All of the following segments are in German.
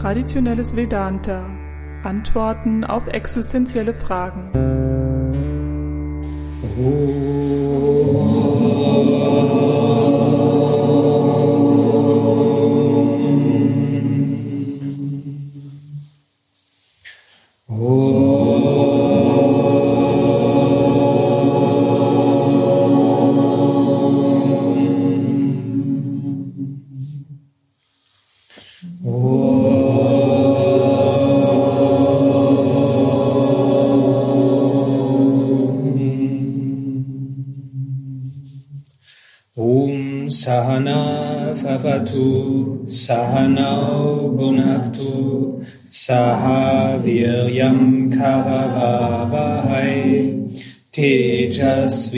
Traditionelles Vedanta. Antworten auf existenzielle Fragen. Om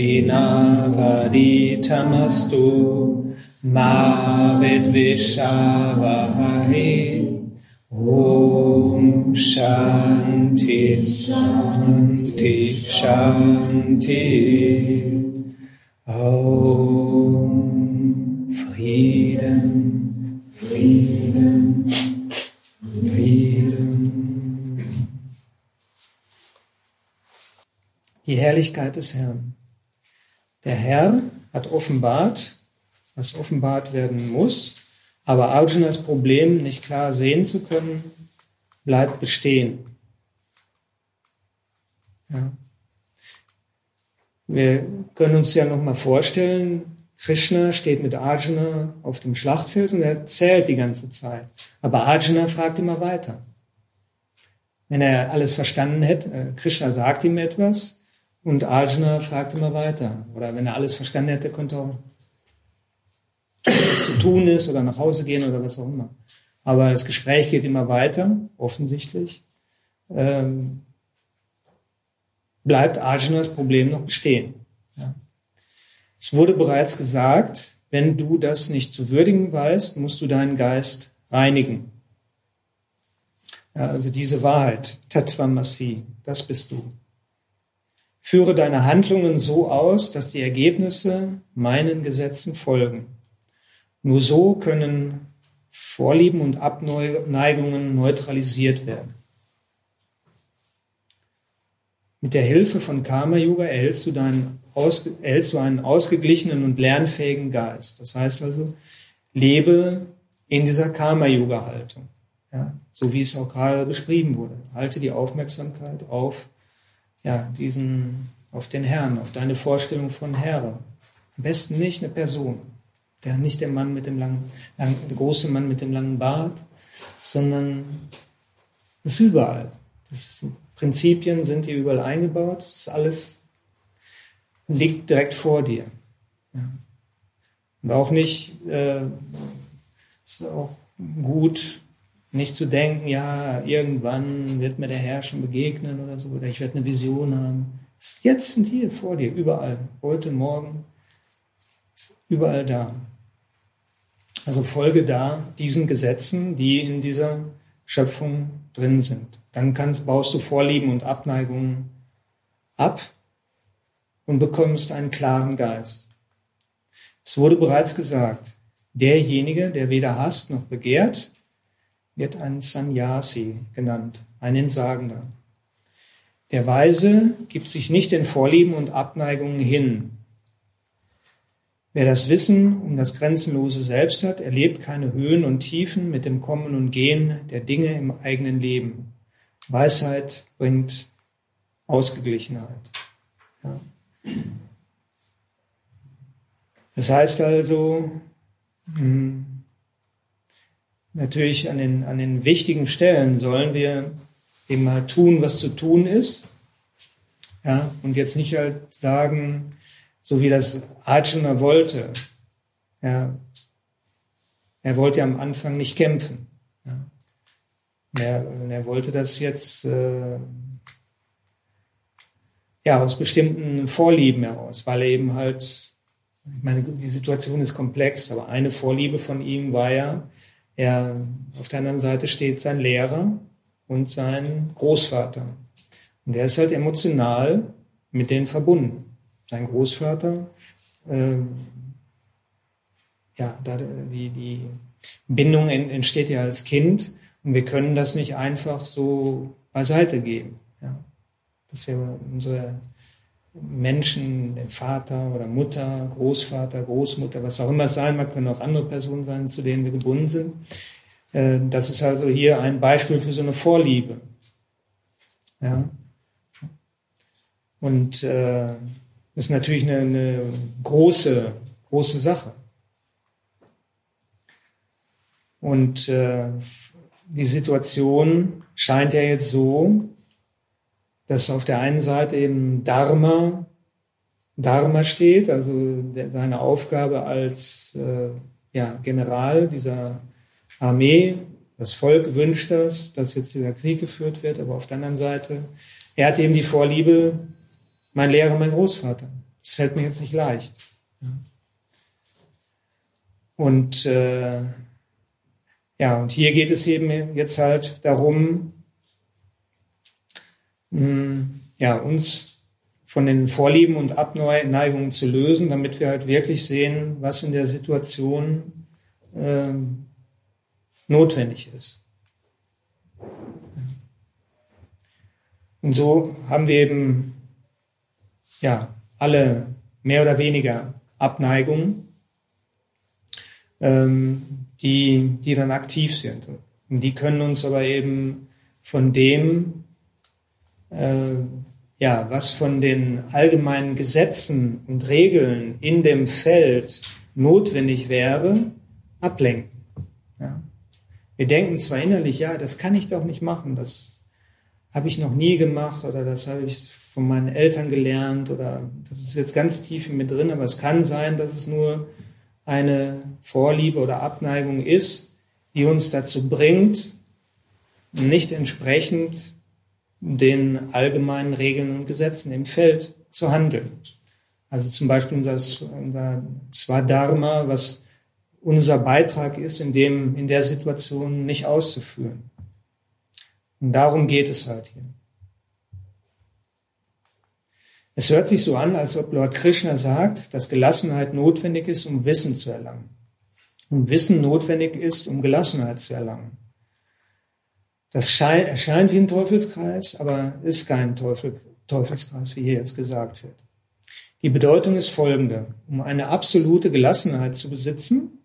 Tejasvinavaditamastu Ma Vidvishavahai Om Shanti Shanti Shanti Om Frieden, Frieden, Frieden. Die Herrlichkeit des Herrn. Der Herr hat offenbart, was offenbart werden muss, aber Arjunas Problem, nicht klar sehen zu können, bleibt bestehen. Ja. Wir können uns ja noch mal vorstellen, Krishna steht mit Arjuna auf dem Schlachtfeld und er erzählt die ganze Zeit. Aber Arjuna fragt immer weiter. Wenn er alles verstanden hätte, äh, Krishna sagt ihm etwas und Arjuna fragt immer weiter. Oder wenn er alles verstanden hätte, könnte er auch was zu tun ist oder nach Hause gehen oder was auch immer. Aber das Gespräch geht immer weiter, offensichtlich. Ähm, bleibt Arjunas Problem noch bestehen. Ja. Es wurde bereits gesagt, wenn du das nicht zu würdigen weißt, musst du deinen Geist reinigen. Ja, also diese Wahrheit, Tatvamasi, das bist du. Führe deine Handlungen so aus, dass die Ergebnisse meinen Gesetzen folgen. Nur so können Vorlieben und Abneigungen neutralisiert werden. Mit der Hilfe von Karma Yoga erhältst du, erhältst du einen ausgeglichenen und lernfähigen Geist. Das heißt also, lebe in dieser Karma Yoga Haltung. Ja, so wie es auch gerade beschrieben wurde. Halte die Aufmerksamkeit auf, ja, diesen, auf den Herrn, auf deine Vorstellung von Herr. Am besten nicht eine Person. Der, nicht der Mann mit dem langen, lang, der große Mann mit dem langen Bart, sondern es ist überall. Das ist Prinzipien sind hier überall eingebaut. Das ist alles liegt direkt vor dir. Ja. Und auch nicht, äh, ist auch gut, nicht zu denken, ja, irgendwann wird mir der Herr schon begegnen oder so, oder ich werde eine Vision haben. Jetzt sind hier vor dir, überall. Heute, morgen, überall da. Also folge da diesen Gesetzen, die in dieser Schöpfung drin sind. Dann kannst, baust du Vorlieben und Abneigungen ab und bekommst einen klaren Geist. Es wurde bereits gesagt, derjenige, der weder hasst noch begehrt, wird ein Sannyasi genannt, ein Entsagender. Der Weise gibt sich nicht in Vorlieben und Abneigungen hin. Wer das Wissen um das grenzenlose Selbst hat, erlebt keine Höhen und Tiefen mit dem Kommen und Gehen der Dinge im eigenen Leben. Weisheit bringt Ausgeglichenheit. Ja. Das heißt also, hm, natürlich an den, an den wichtigen Stellen sollen wir eben mal tun, was zu tun ist. Ja, und jetzt nicht halt sagen, so wie das Arjuna wollte. Ja, er wollte ja am Anfang nicht kämpfen. Er, er wollte das jetzt äh, ja aus bestimmten Vorlieben heraus, weil er eben halt, ich meine, die Situation ist komplex, aber eine Vorliebe von ihm war ja, er auf der anderen Seite steht sein Lehrer und sein Großvater. Und er ist halt emotional mit denen verbunden. Sein Großvater, äh, ja, da, die, die Bindung entsteht ja als Kind Und wir können das nicht einfach so beiseite geben. Ja? Dass wir unsere Menschen, den Vater oder Mutter, Großvater, Großmutter, was auch immer es sein mag, können auch andere Personen sein, zu denen wir gebunden sind. Äh, das ist also hier ein Beispiel für so eine Vorliebe. Ja. Und äh, das ist natürlich eine, eine große, große Sache. Und äh, die Situation scheint ja jetzt so, dass auf der einen Seite eben Dharma, Dharma steht, also der, seine Aufgabe als äh, ja, General dieser Armee, das Volk wünscht das, dass jetzt dieser Krieg geführt wird, aber auf der anderen Seite, er hat eben die Vorliebe, mein Lehrer, mein Großvater. Das fällt mir jetzt nicht leicht. Und äh, ja, und hier geht es eben jetzt halt darum, ja, uns von den Vorlieben und Abneigungen zu lösen, damit wir halt wirklich sehen, was in der Situation äh, notwendig ist. Und so haben wir eben ja alle mehr oder weniger Abneigungen, ähm, die, die dann aktiv sind. Und die können uns aber eben von dem, äh, ja, was von den allgemeinen Gesetzen und Regeln in dem Feld notwendig wäre, ablenken. Ja. Wir denken zwar innerlich, ja, das kann ich doch nicht machen, das habe ich noch nie gemacht oder das habe ich von meinen Eltern gelernt oder das ist jetzt ganz tief in mir drin, aber es kann sein, dass es nur eine Vorliebe oder Abneigung ist, die uns dazu bringt, nicht entsprechend den allgemeinen Regeln und Gesetzen im Feld zu handeln. Also zum Beispiel unser, unser Swadharma, was unser Beitrag ist, in dem, in der Situation nicht auszuführen. Und darum geht es halt hier. Es hört sich so an, als ob Lord Krishna sagt, dass Gelassenheit notwendig ist, um Wissen zu erlangen. Und Wissen notwendig ist, um Gelassenheit zu erlangen. Das erscheint wie ein Teufelskreis, aber ist kein Teufel, Teufelskreis, wie hier jetzt gesagt wird. Die Bedeutung ist folgende. Um eine absolute Gelassenheit zu besitzen,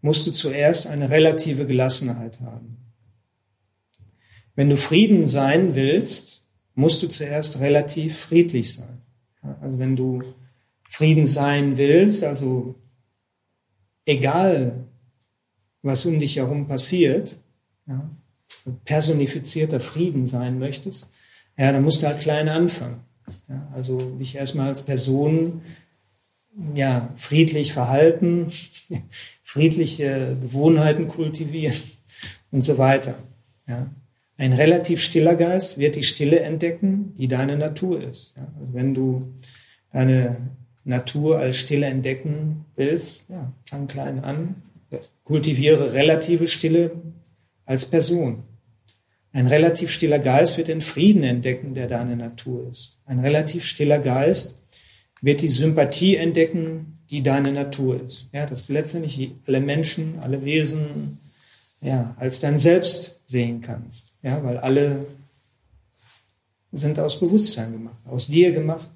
musst du zuerst eine relative Gelassenheit haben. Wenn du Frieden sein willst, musst du zuerst relativ friedlich sein. Also wenn du Frieden sein willst, also egal, was um dich herum passiert, ja, personifizierter Frieden sein möchtest, ja, dann musst du halt klein anfangen. Ja, also dich erstmal als Person ja, friedlich verhalten, friedliche Gewohnheiten kultivieren und so weiter. Ja. Ein relativ stiller Geist wird die Stille entdecken, die deine Natur ist. Ja, also wenn du deine Natur als Stille entdecken willst, ja, fang klein an, kultiviere relative Stille als Person. Ein relativ stiller Geist wird den Frieden entdecken, der deine Natur ist. Ein relativ stiller Geist wird die Sympathie entdecken, die deine Natur ist. Ja, dass du letztendlich alle Menschen, alle Wesen, ja, als dein Selbst sehen kannst. Ja, weil alle sind aus Bewusstsein gemacht, aus dir gemacht.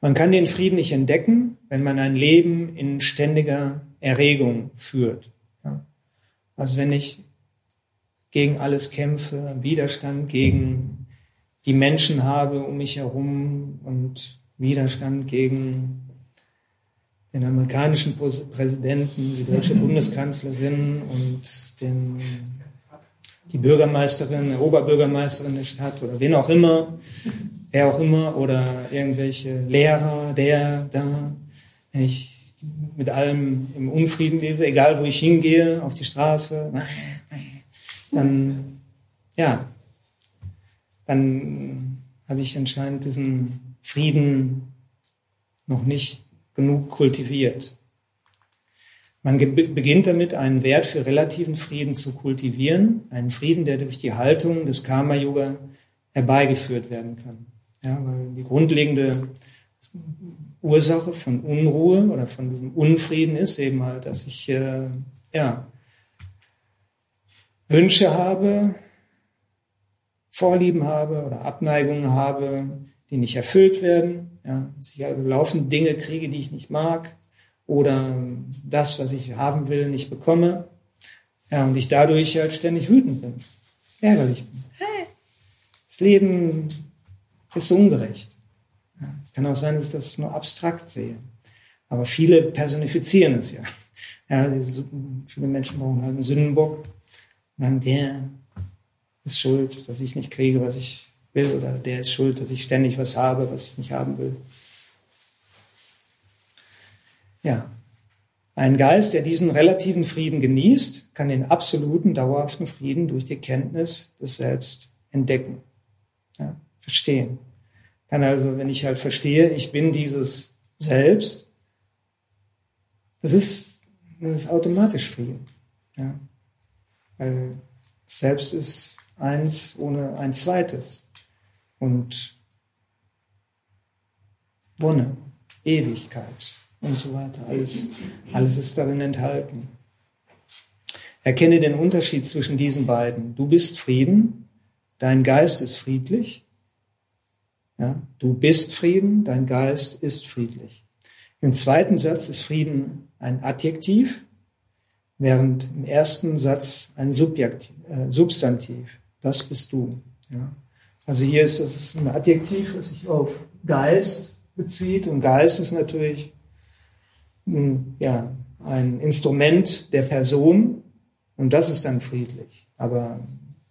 Man kann den Frieden nicht entdecken, wenn man ein Leben in ständiger Erregung führt. Also wenn ich gegen alles kämpfe, Widerstand gegen die Menschen habe um mich herum und Widerstand gegen den amerikanischen Präsidenten, die deutsche Bundeskanzlerin und den, die Bürgermeisterin, Oberbürgermeisterin der Stadt oder wen auch immer, wer auch immer, oder irgendwelche Lehrer, der, da, wenn ich mit allem im Unfrieden lese, egal wo ich hingehe, auf die Straße, dann, ja, dann habe ich anscheinend diesen Frieden noch nicht genug kultiviert. Man beginnt damit, einen Wert für relativen Frieden zu kultivieren, einen Frieden, der durch die Haltung des Karma-Yoga herbeigeführt werden kann. Ja, weil die grundlegende Ursache von Unruhe oder von diesem Unfrieden ist eben halt, dass ich äh, ja Wünsche habe, Vorlieben habe oder Abneigungen habe, die nicht erfüllt werden, ja, dass ich also laufend Dinge kriege, die ich nicht mag oder das, was ich haben will, nicht bekomme, ja, und ich dadurch halt ständig wütend bin, ärgerlich bin. Das Leben ist so ungerecht. Es kann auch sein, dass ich das nur abstrakt sehe. Aber viele personifizieren es ja. ja viele Menschen brauchen halt einen Sündenbock. Dann der ist schuld, dass ich nicht kriege, was ich will, oder der ist schuld, dass ich ständig was habe, was ich nicht haben will. Ja, ein Geist, der diesen relativen Frieden genießt, kann den absoluten, dauerhaften Frieden durch die Kenntnis des Selbst entdecken, ja, verstehen. Kann also, wenn ich halt verstehe, ich bin dieses Selbst, das ist, das ist automatisch Frieden. Ja. Weil Selbst ist eins ohne ein zweites. Und Wonne, Ewigkeit und so weiter. Alles, alles ist darin enthalten. Erkenne den Unterschied zwischen diesen beiden. Du bist Frieden, dein Geist ist friedlich. Ja, du bist Frieden, dein Geist ist friedlich. Im zweiten Satz ist Frieden ein Adjektiv, während im ersten Satz ein Subjektiv, äh, Substantiv. Das bist du. Ja. Also hier ist es ein Adjektiv, das sich auf Geist bezieht und Geist ist natürlich hm, ja, ein Instrument der Person und das ist dann friedlich. Aber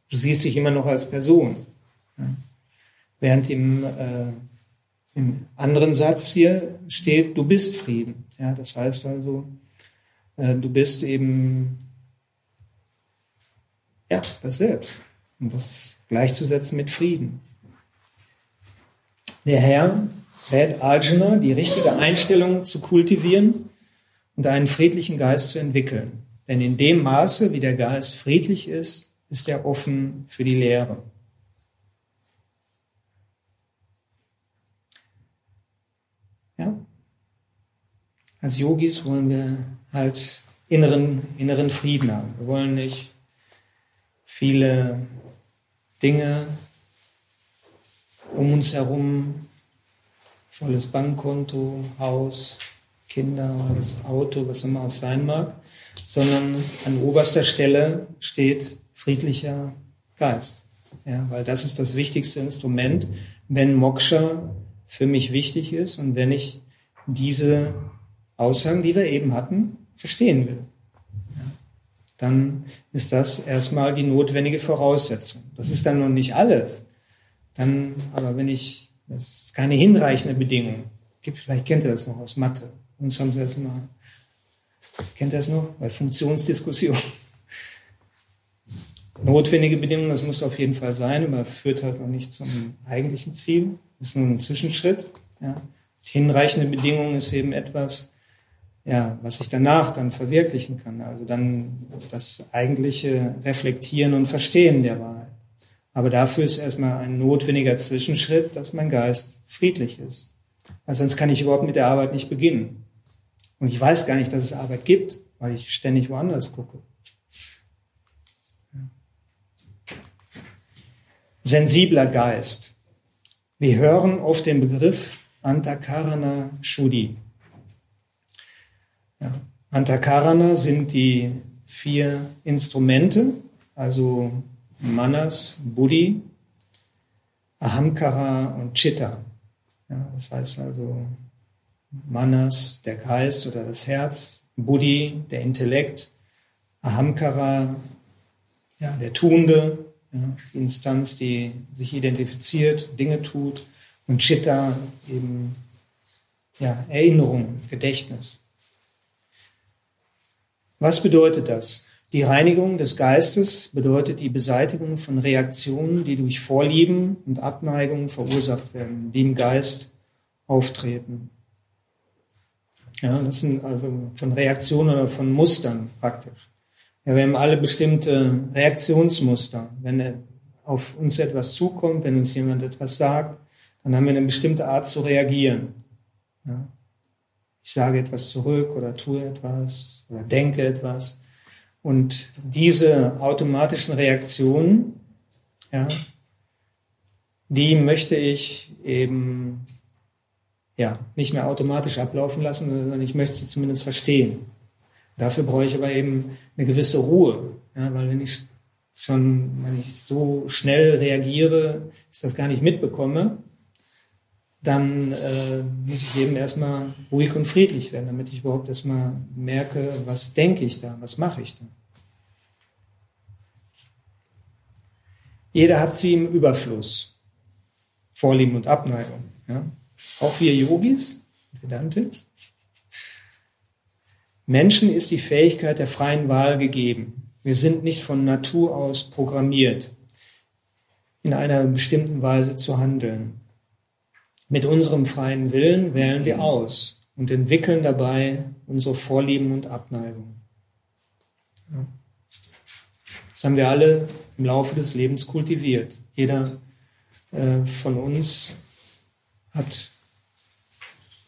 du siehst dich immer noch als Person. Ja. Während im, äh, im anderen Satz hier steht, du bist Frieden. Ja, das heißt also, äh, du bist eben ja, das Selbst. Und das ist gleichzusetzen mit Frieden. Der Herr rät Arjuna, die richtige Einstellung zu kultivieren und einen friedlichen Geist zu entwickeln. Denn in dem Maße, wie der Geist friedlich ist, ist er offen für die Lehre. Ja? Als Yogis wollen wir halt inneren, inneren Frieden haben. Wir wollen nicht viele Dinge um uns herum, volles Bankkonto, Haus, Kinder, das Auto, was immer es sein mag, sondern an oberster Stelle steht friedlicher Geist. Ja, weil das ist das wichtigste Instrument, wenn Moksha für mich wichtig ist und wenn ich diese Aussagen, die wir eben hatten, verstehen will. Dann ist das erstmal die notwendige Voraussetzung. Das ist dann noch nicht alles. Dann, aber wenn ich, das ist keine hinreichende Bedingung. Gibt, vielleicht kennt ihr das noch aus Mathe. Uns haben sie das immer, kennt ihr das noch? Bei Funktionsdiskussion. Notwendige Bedingungen, das muss auf jeden Fall sein, aber führt halt noch nicht zum eigentlichen Ziel. Ist nur ein Zwischenschritt. Ja. Hinreichende Bedingungen ist eben etwas, ja, was ich danach dann verwirklichen kann. Also dann das eigentliche Reflektieren und Verstehen der Wahrheit. Aber dafür ist erstmal ein notwendiger Zwischenschritt, dass mein Geist friedlich ist. Weil sonst kann ich überhaupt mit der Arbeit nicht beginnen. Und ich weiß gar nicht, dass es Arbeit gibt, weil ich ständig woanders gucke. Sensibler Geist. Wir hören oft den Begriff Antakarana Shuddhi. Ja. Antakarana sind die vier Instrumente, also Manas, Buddhi, Ahamkara und Chitta. Ja, das heißt also Manas, der Geist oder das Herz, Buddhi, der Intellekt, Ahamkara, ja, der Tuende, ja, die Instanz, die sich identifiziert, Dinge tut, und Chitta eben ja, Erinnerung, Gedächtnis. Was bedeutet das? Die Reinigung des Geistes bedeutet die Beseitigung von Reaktionen, die durch Vorlieben und Abneigungen verursacht werden, die im Geist auftreten. Ja, das sind also von Reaktionen oder von Mustern praktisch. Ja, wir haben alle bestimmte Reaktionsmuster. Wenn auf uns etwas zukommt, wenn uns jemand etwas sagt, dann haben wir eine bestimmte Art zu reagieren. Ja ich sage etwas zurück oder tue etwas oder denke etwas. Und diese automatischen Reaktionen, ja, die möchte ich eben ja, nicht mehr automatisch ablaufen lassen, sondern ich möchte sie zumindest verstehen. Dafür brauche ich aber eben eine gewisse Ruhe, ja, weil wenn ich schon, wenn ich so schnell reagiere, ist das gar nicht mitbekomme, dann äh, muss ich eben erstmal ruhig und friedlich werden, damit ich überhaupt erstmal merke, was denke ich da, was mache ich da. Jeder hat sie im Überfluss. Vorlieben und Abneigung. Ja? Auch wir Yogis, Vedantics. Menschen ist die Fähigkeit der freien Wahl gegeben. Wir sind nicht von Natur aus programmiert, in einer bestimmten Weise zu handeln. Mit unserem freien Willen wählen wir aus und entwickeln dabei unsere Vorlieben und Abneigungen. Das haben wir alle im Laufe des Lebens kultiviert. Jeder äh, von uns hat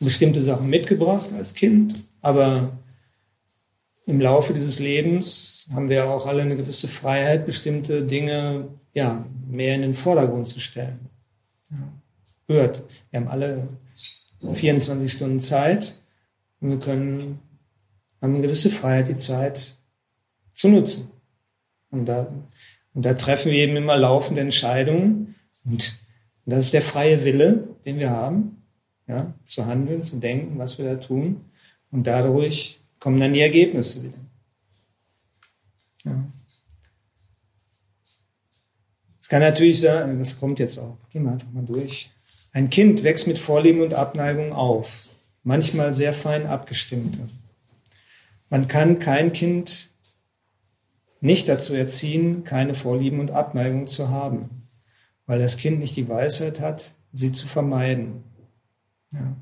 bestimmte Sachen mitgebracht als Kind, aber im Laufe dieses Lebens haben wir auch alle eine gewisse Freiheit, bestimmte Dinge ja mehr in den Vordergrund zu stellen. Ja. Hört, wir haben alle 24 Stunden Zeit und wir können haben eine gewisse Freiheit, die Zeit zu nutzen. Und da, und da treffen wir eben immer laufende Entscheidungen und das ist der freie Wille, den wir haben, ja, zu handeln, zu denken, was wir da tun. Und dadurch kommen dann die Ergebnisse wieder. Ja. Es kann natürlich sein, das kommt jetzt auch, gehen wir einfach mal durch. Ein Kind wächst mit Vorlieben und Abneigung auf, manchmal sehr fein abgestimmte. Man kann kein Kind nicht dazu erziehen, keine Vorlieben und Abneigung zu haben weil das Kind nicht die Weisheit hat, sie zu vermeiden. Ja.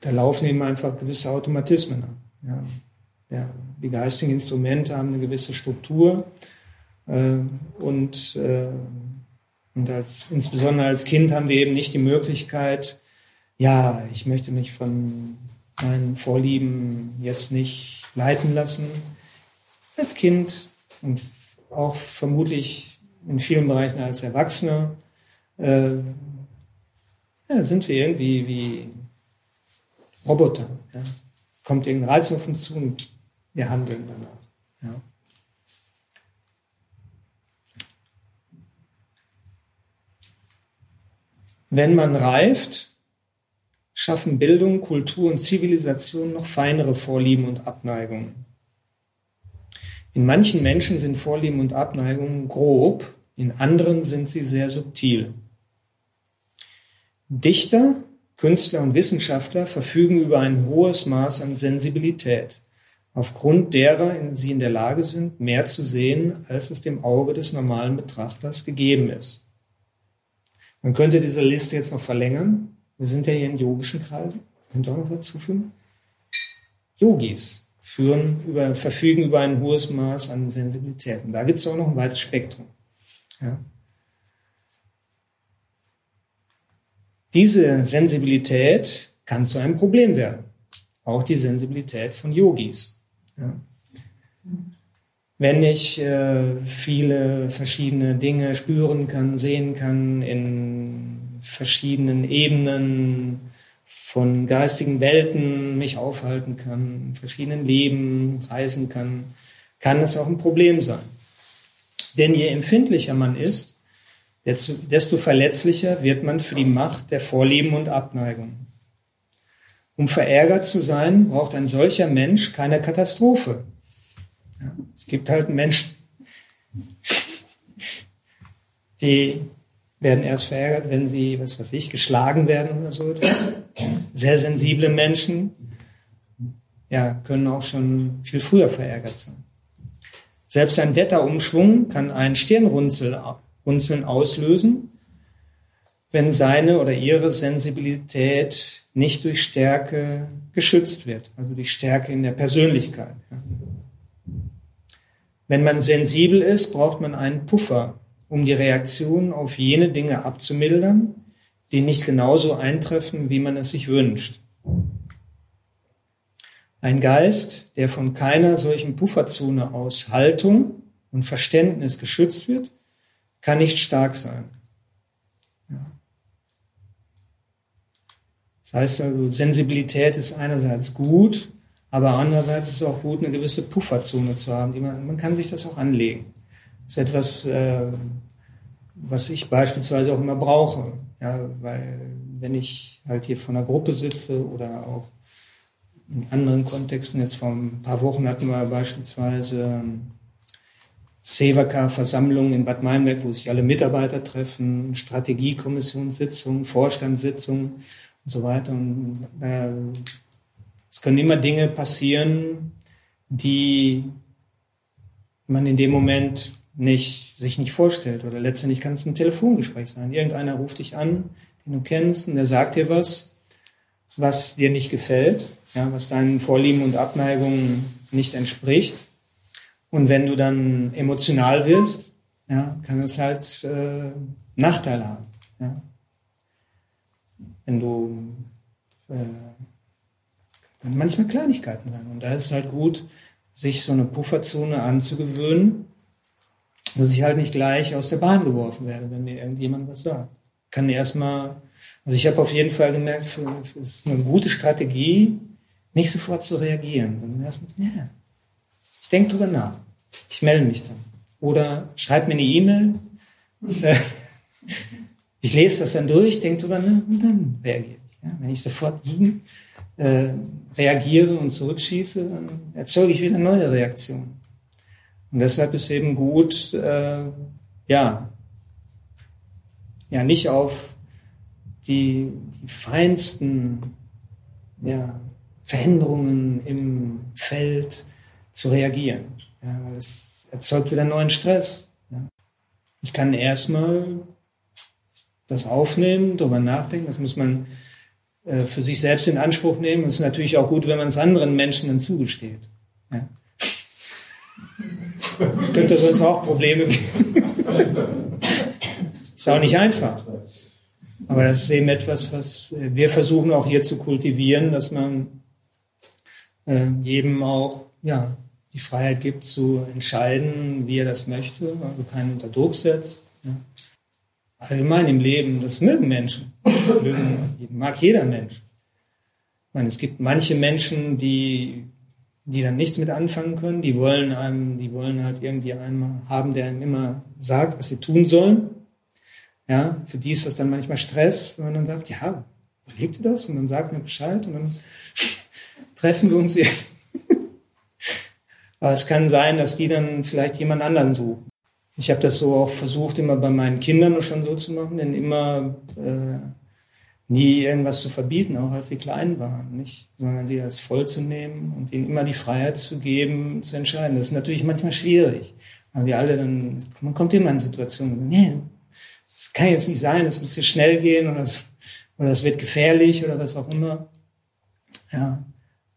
Da laufen eben einfach gewisse Automatismen. Ja. Ja. Die geistigen Instrumente haben eine gewisse Struktur äh, und, äh, und als, insbesondere als Kind haben wir eben nicht die Möglichkeit, ja, ich möchte mich von meinen Vorlieben jetzt nicht leiten lassen. Als Kind und auch vermutlich in vielen Bereichen als Erwachsene, äh, ja, sind wir irgendwie wie Roboter. Ja. Kommt irgendein Reiz auf uns zu und wir handeln danach. Ja. Wenn man reift, schaffen Bildung, Kultur und Zivilisation noch feinere Vorlieben und Abneigungen. In manchen Menschen sind Vorlieben und Abneigungen grob, in anderen sind sie sehr subtil. Dichter, Künstler und Wissenschaftler verfügen über ein hohes Maß an Sensibilität, aufgrund derer sie in der Lage sind, mehr zu sehen, als es dem Auge des normalen Betrachters gegeben ist. Man könnte diese Liste jetzt noch verlängern. Wir sind ja hier in yogischen Kreisen. Könnt ihr auch noch dazu fügen? Yogis führen über, verfügen über ein hohes Maß an Sensibilität. Und da gibt es auch noch ein weites Spektrum. Ja. Diese Sensibilität kann zu einem Problem werden. Auch die Sensibilität von Yogis. Ja. Wenn ich äh, viele verschiedene Dinge spüren kann, sehen kann in verschiedenen Ebenen, von geistigen Welten mich aufhalten kann, in verschiedenen Leben reisen kann, kann es auch ein Problem sein. Denn je empfindlicher man ist, desto verletzlicher wird man für die Macht der Vorlieben und Abneigung. Um verärgert zu sein, braucht ein solcher Mensch keine Katastrophe. Ja, es gibt halt Menschen, die werden erst verärgert, wenn sie, was weiß ich, geschlagen werden oder so etwas. Sehr sensible Menschen, ja, können auch schon viel früher verärgert sein. Selbst ein Wetterumschwung kann ein Stirnrunzeln auslösen, wenn seine oder ihre Sensibilität nicht durch Stärke geschützt wird, also die Stärke in der Persönlichkeit. Wenn man sensibel ist, braucht man einen Puffer, um die Reaktion auf jene Dinge abzumildern, die nicht genauso eintreffen, wie man es sich wünscht. Ein Geist, der von keiner solchen Pufferzone aus Haltung und Verständnis geschützt wird, kann nicht stark sein. Das heißt also, Sensibilität ist einerseits gut, aber andererseits ist es auch gut, eine gewisse Pufferzone zu haben. Die man, man kann sich das auch anlegen. Das ist etwas, äh, was ich beispielsweise auch immer brauche. Ja, weil wenn ich halt hier vor einer Gruppe sitze oder auch in anderen Kontexten, jetzt vor ein paar Wochen hatten wir beispielsweise ähm, Sevaka-Versammlungen in Bad Meinberg, wo sich alle Mitarbeiter treffen, Strategiekommissionssitzungen, Vorstandssitzungen und so weiter. Und äh, es können immer Dinge passieren, die man in dem Moment nicht, sich nicht vorstellt. Oder letztendlich kann es ein Telefongespräch sein. Irgendeiner ruft dich an, den du kennst, und der sagt dir was, was dir nicht gefällt, ja, was deinen Vorlieben und Abneigungen nicht entspricht. Und wenn du dann emotional wirst, ja, kann es halt äh, Nachteile haben. Ja. Wenn du äh, können manchmal Kleinigkeiten sein. Und da ist es halt gut, sich so eine Pufferzone anzugewöhnen, dass ich halt nicht gleich aus der Bahn geworfen werde, wenn mir irgendjemand was sagt. Kann erstmal, also ich habe auf jeden Fall gemerkt, es ist eine gute Strategie, nicht sofort zu reagieren, sondern erstmal, ja, ich denke drüber nach. Ich melde mich dann. Oder schreib mir eine E-Mail. ich lese das dann durch, denke drüber nach und dann reagiere ich. Ja, wenn ich sofort äh, reagiere und zurückschieße, dann erzeuge ich wieder neue Reaktionen. Und deshalb ist eben gut, äh, ja, ja, nicht auf die, die feinsten ja, Veränderungen im Feld zu reagieren. Ja, weil es erzeugt wieder neuen Stress. Ja. Ich kann erstmal das aufnehmen, darüber nachdenken, das muss man äh, für sich selbst in Anspruch nehmen. Und es ist natürlich auch gut, wenn man es anderen Menschen dann zugesteht. Ja. Es könnte sonst auch Probleme geben. ist auch nicht einfach. Aber das ist eben etwas, was wir versuchen auch hier zu kultivieren, dass man äh, jedem auch ja, die Freiheit gibt zu entscheiden, wie er das möchte, also keinen unter Druck setzt. Ja allgemein im Leben, das mögen Menschen. Mögen, mag jeder Mensch. Ich meine, es gibt manche Menschen, die, die dann nichts mit anfangen können, die wollen einem, die wollen halt irgendwie einen haben, der einem immer sagt, was sie tun sollen. Ja, für die ist das dann manchmal Stress, wenn man dann sagt, ja, überleg dir das und dann sag mir Bescheid und dann treffen wir uns hier. Aber es kann sein, dass die dann vielleicht jemand anderen suchen. Ich habe das so auch versucht, immer bei meinen Kindern schon so zu machen, denn immer äh, nie irgendwas zu verbieten, auch als sie klein waren, nicht, sondern sie als voll zu nehmen und ihnen immer die Freiheit zu geben, zu entscheiden. Das ist natürlich manchmal schwierig, weil wir alle dann, man kommt immer in Situationen, nee, das kann jetzt nicht sein, das muss hier schnell gehen oder das, oder das wird gefährlich oder was auch immer. Ja,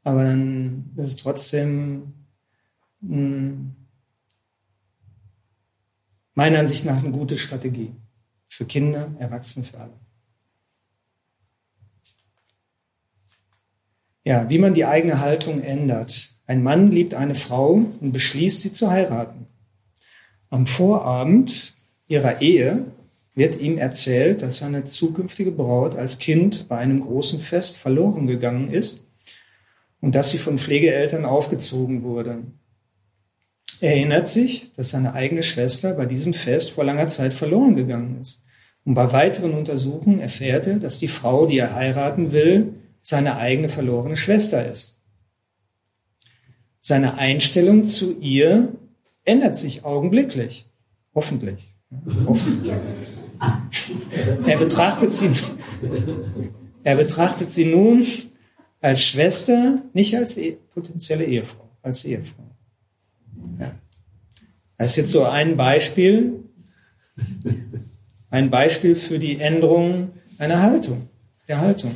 aber dann ist es trotzdem mh, hm, meiner Ansicht nach eine gute Strategie. Für Kinder, Erwachsene, für alle. Ja, wie man die eigene Haltung ändert. Ein Mann liebt eine Frau und beschließt, sie zu heiraten. Am Vorabend ihrer Ehe wird ihm erzählt, dass seine zukünftige Braut als Kind bei einem großen Fest verloren gegangen ist und dass sie von Pflegeeltern aufgezogen wurde. Er erinnert sich, dass seine eigene Schwester bei diesem Fest vor langer Zeit verloren gegangen ist. Und bei weiteren Untersuchungen erfährt er, dass die Frau, die er heiraten will, seine eigene verlorene Schwester ist. Seine Einstellung zu ihr ändert sich augenblicklich. Hoffentlich. Hoffentlich. Er betrachtet sie, er betrachtet sie nun als Schwester, nicht als potenzielle Ehefrau, als Ehefrau. Ja. Das ist jetzt so ein Beispiel, ein Beispiel für die Änderung einer Haltung, der Haltung.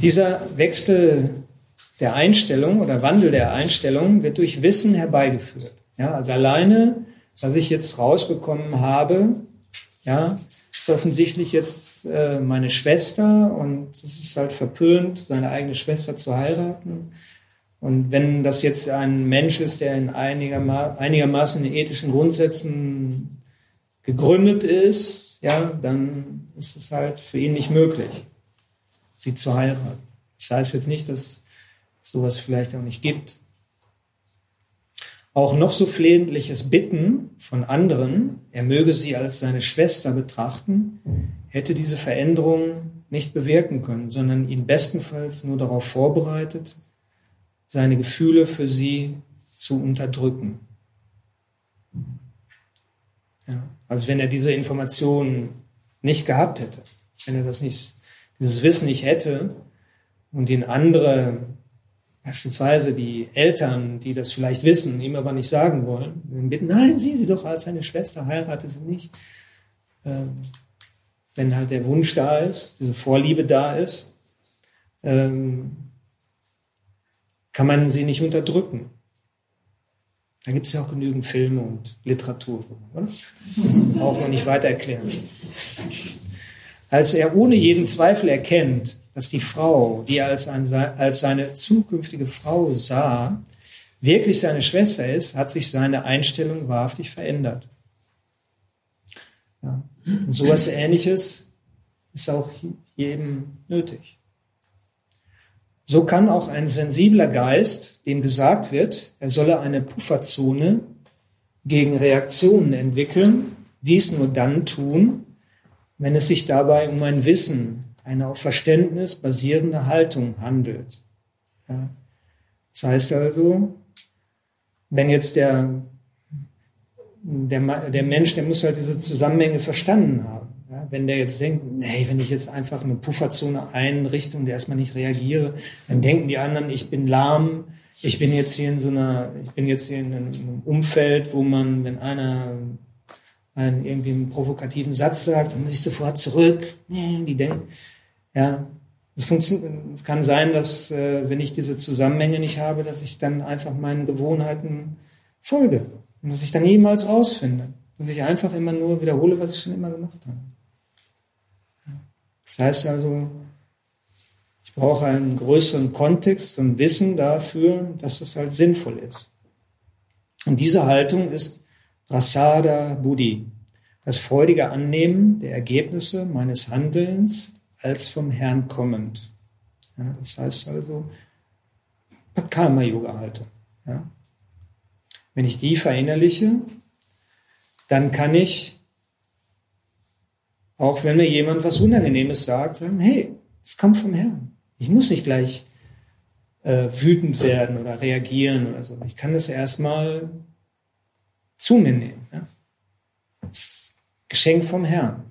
Dieser Wechsel der Einstellung oder Wandel der Einstellung wird durch Wissen herbeigeführt. Ja, also alleine, was ich jetzt rausbekommen habe, ja, ist offensichtlich jetzt äh, meine Schwester und es ist halt verpönt, seine eigene Schwester zu heiraten. Und wenn das jetzt ein Mensch ist, der in einigerma einigermaßen in ethischen Grundsätzen gegründet ist, ja, dann ist es halt für ihn nicht möglich, sie zu heiraten. Das heißt jetzt nicht, dass sowas vielleicht auch nicht gibt. Auch noch so flehentliches Bitten von anderen, er möge sie als seine Schwester betrachten, hätte diese Veränderung nicht bewirken können, sondern ihn bestenfalls nur darauf vorbereitet, seine Gefühle für sie zu unterdrücken. Ja, also wenn er diese Informationen nicht gehabt hätte, wenn er das nicht, dieses Wissen nicht hätte und ihn andere Beispielsweise die Eltern, die das vielleicht wissen, ihm aber nicht sagen wollen, bitten, nein, sieh sie doch als seine Schwester, heirate sie nicht. Ähm, wenn halt der Wunsch da ist, diese Vorliebe da ist, ähm, kann man sie nicht unterdrücken. Da gibt es ja auch genügend Filme und Literatur, oder? Auch noch nicht weiter erklären. Als er ohne jeden Zweifel erkennt, dass die Frau, die er als, ein, als seine zukünftige Frau sah, wirklich seine Schwester ist, hat sich seine Einstellung wahrhaftig verändert. Ja. Und sowas ähnliches ist auch jedem nötig. So kann auch ein sensibler Geist, dem gesagt wird, er solle eine Pufferzone gegen Reaktionen entwickeln, dies nur dann tun, wenn es sich dabei um ein Wissen eine auf Verständnis basierende Haltung handelt. Ja. Das heißt also, wenn jetzt der, der, der Mensch, der muss halt diese Zusammenhänge verstanden haben. Ja. Wenn der jetzt denkt, nee, wenn ich jetzt einfach eine Pufferzone einrichte und erstmal nicht reagiere, dann denken die anderen, ich bin lahm, ich bin jetzt hier in so einer, ich bin jetzt hier in einem Umfeld, wo man, wenn einer einen irgendwie einen provokativen Satz sagt, dann muss ich sofort zurück. Nee, die denken, ja, es, es kann sein, dass äh, wenn ich diese Zusammenhänge nicht habe, dass ich dann einfach meinen Gewohnheiten folge und dass ich dann niemals rausfinde, dass ich einfach immer nur wiederhole, was ich schon immer gemacht habe. Das heißt also, ich brauche einen größeren Kontext und Wissen dafür, dass es halt sinnvoll ist. Und diese Haltung ist Rasada Buddhi, das freudige Annehmen der Ergebnisse meines Handelns als vom Herrn kommend. Ja, das heißt also Karma-Yoga-Haltung. Ja. Wenn ich die verinnerliche, dann kann ich, auch wenn mir jemand was Unangenehmes sagt, sagen, hey, es kommt vom Herrn. Ich muss nicht gleich äh, wütend werden oder reagieren oder so. Ich kann das erstmal zu mir nehmen. Ja. Das Geschenk vom Herrn.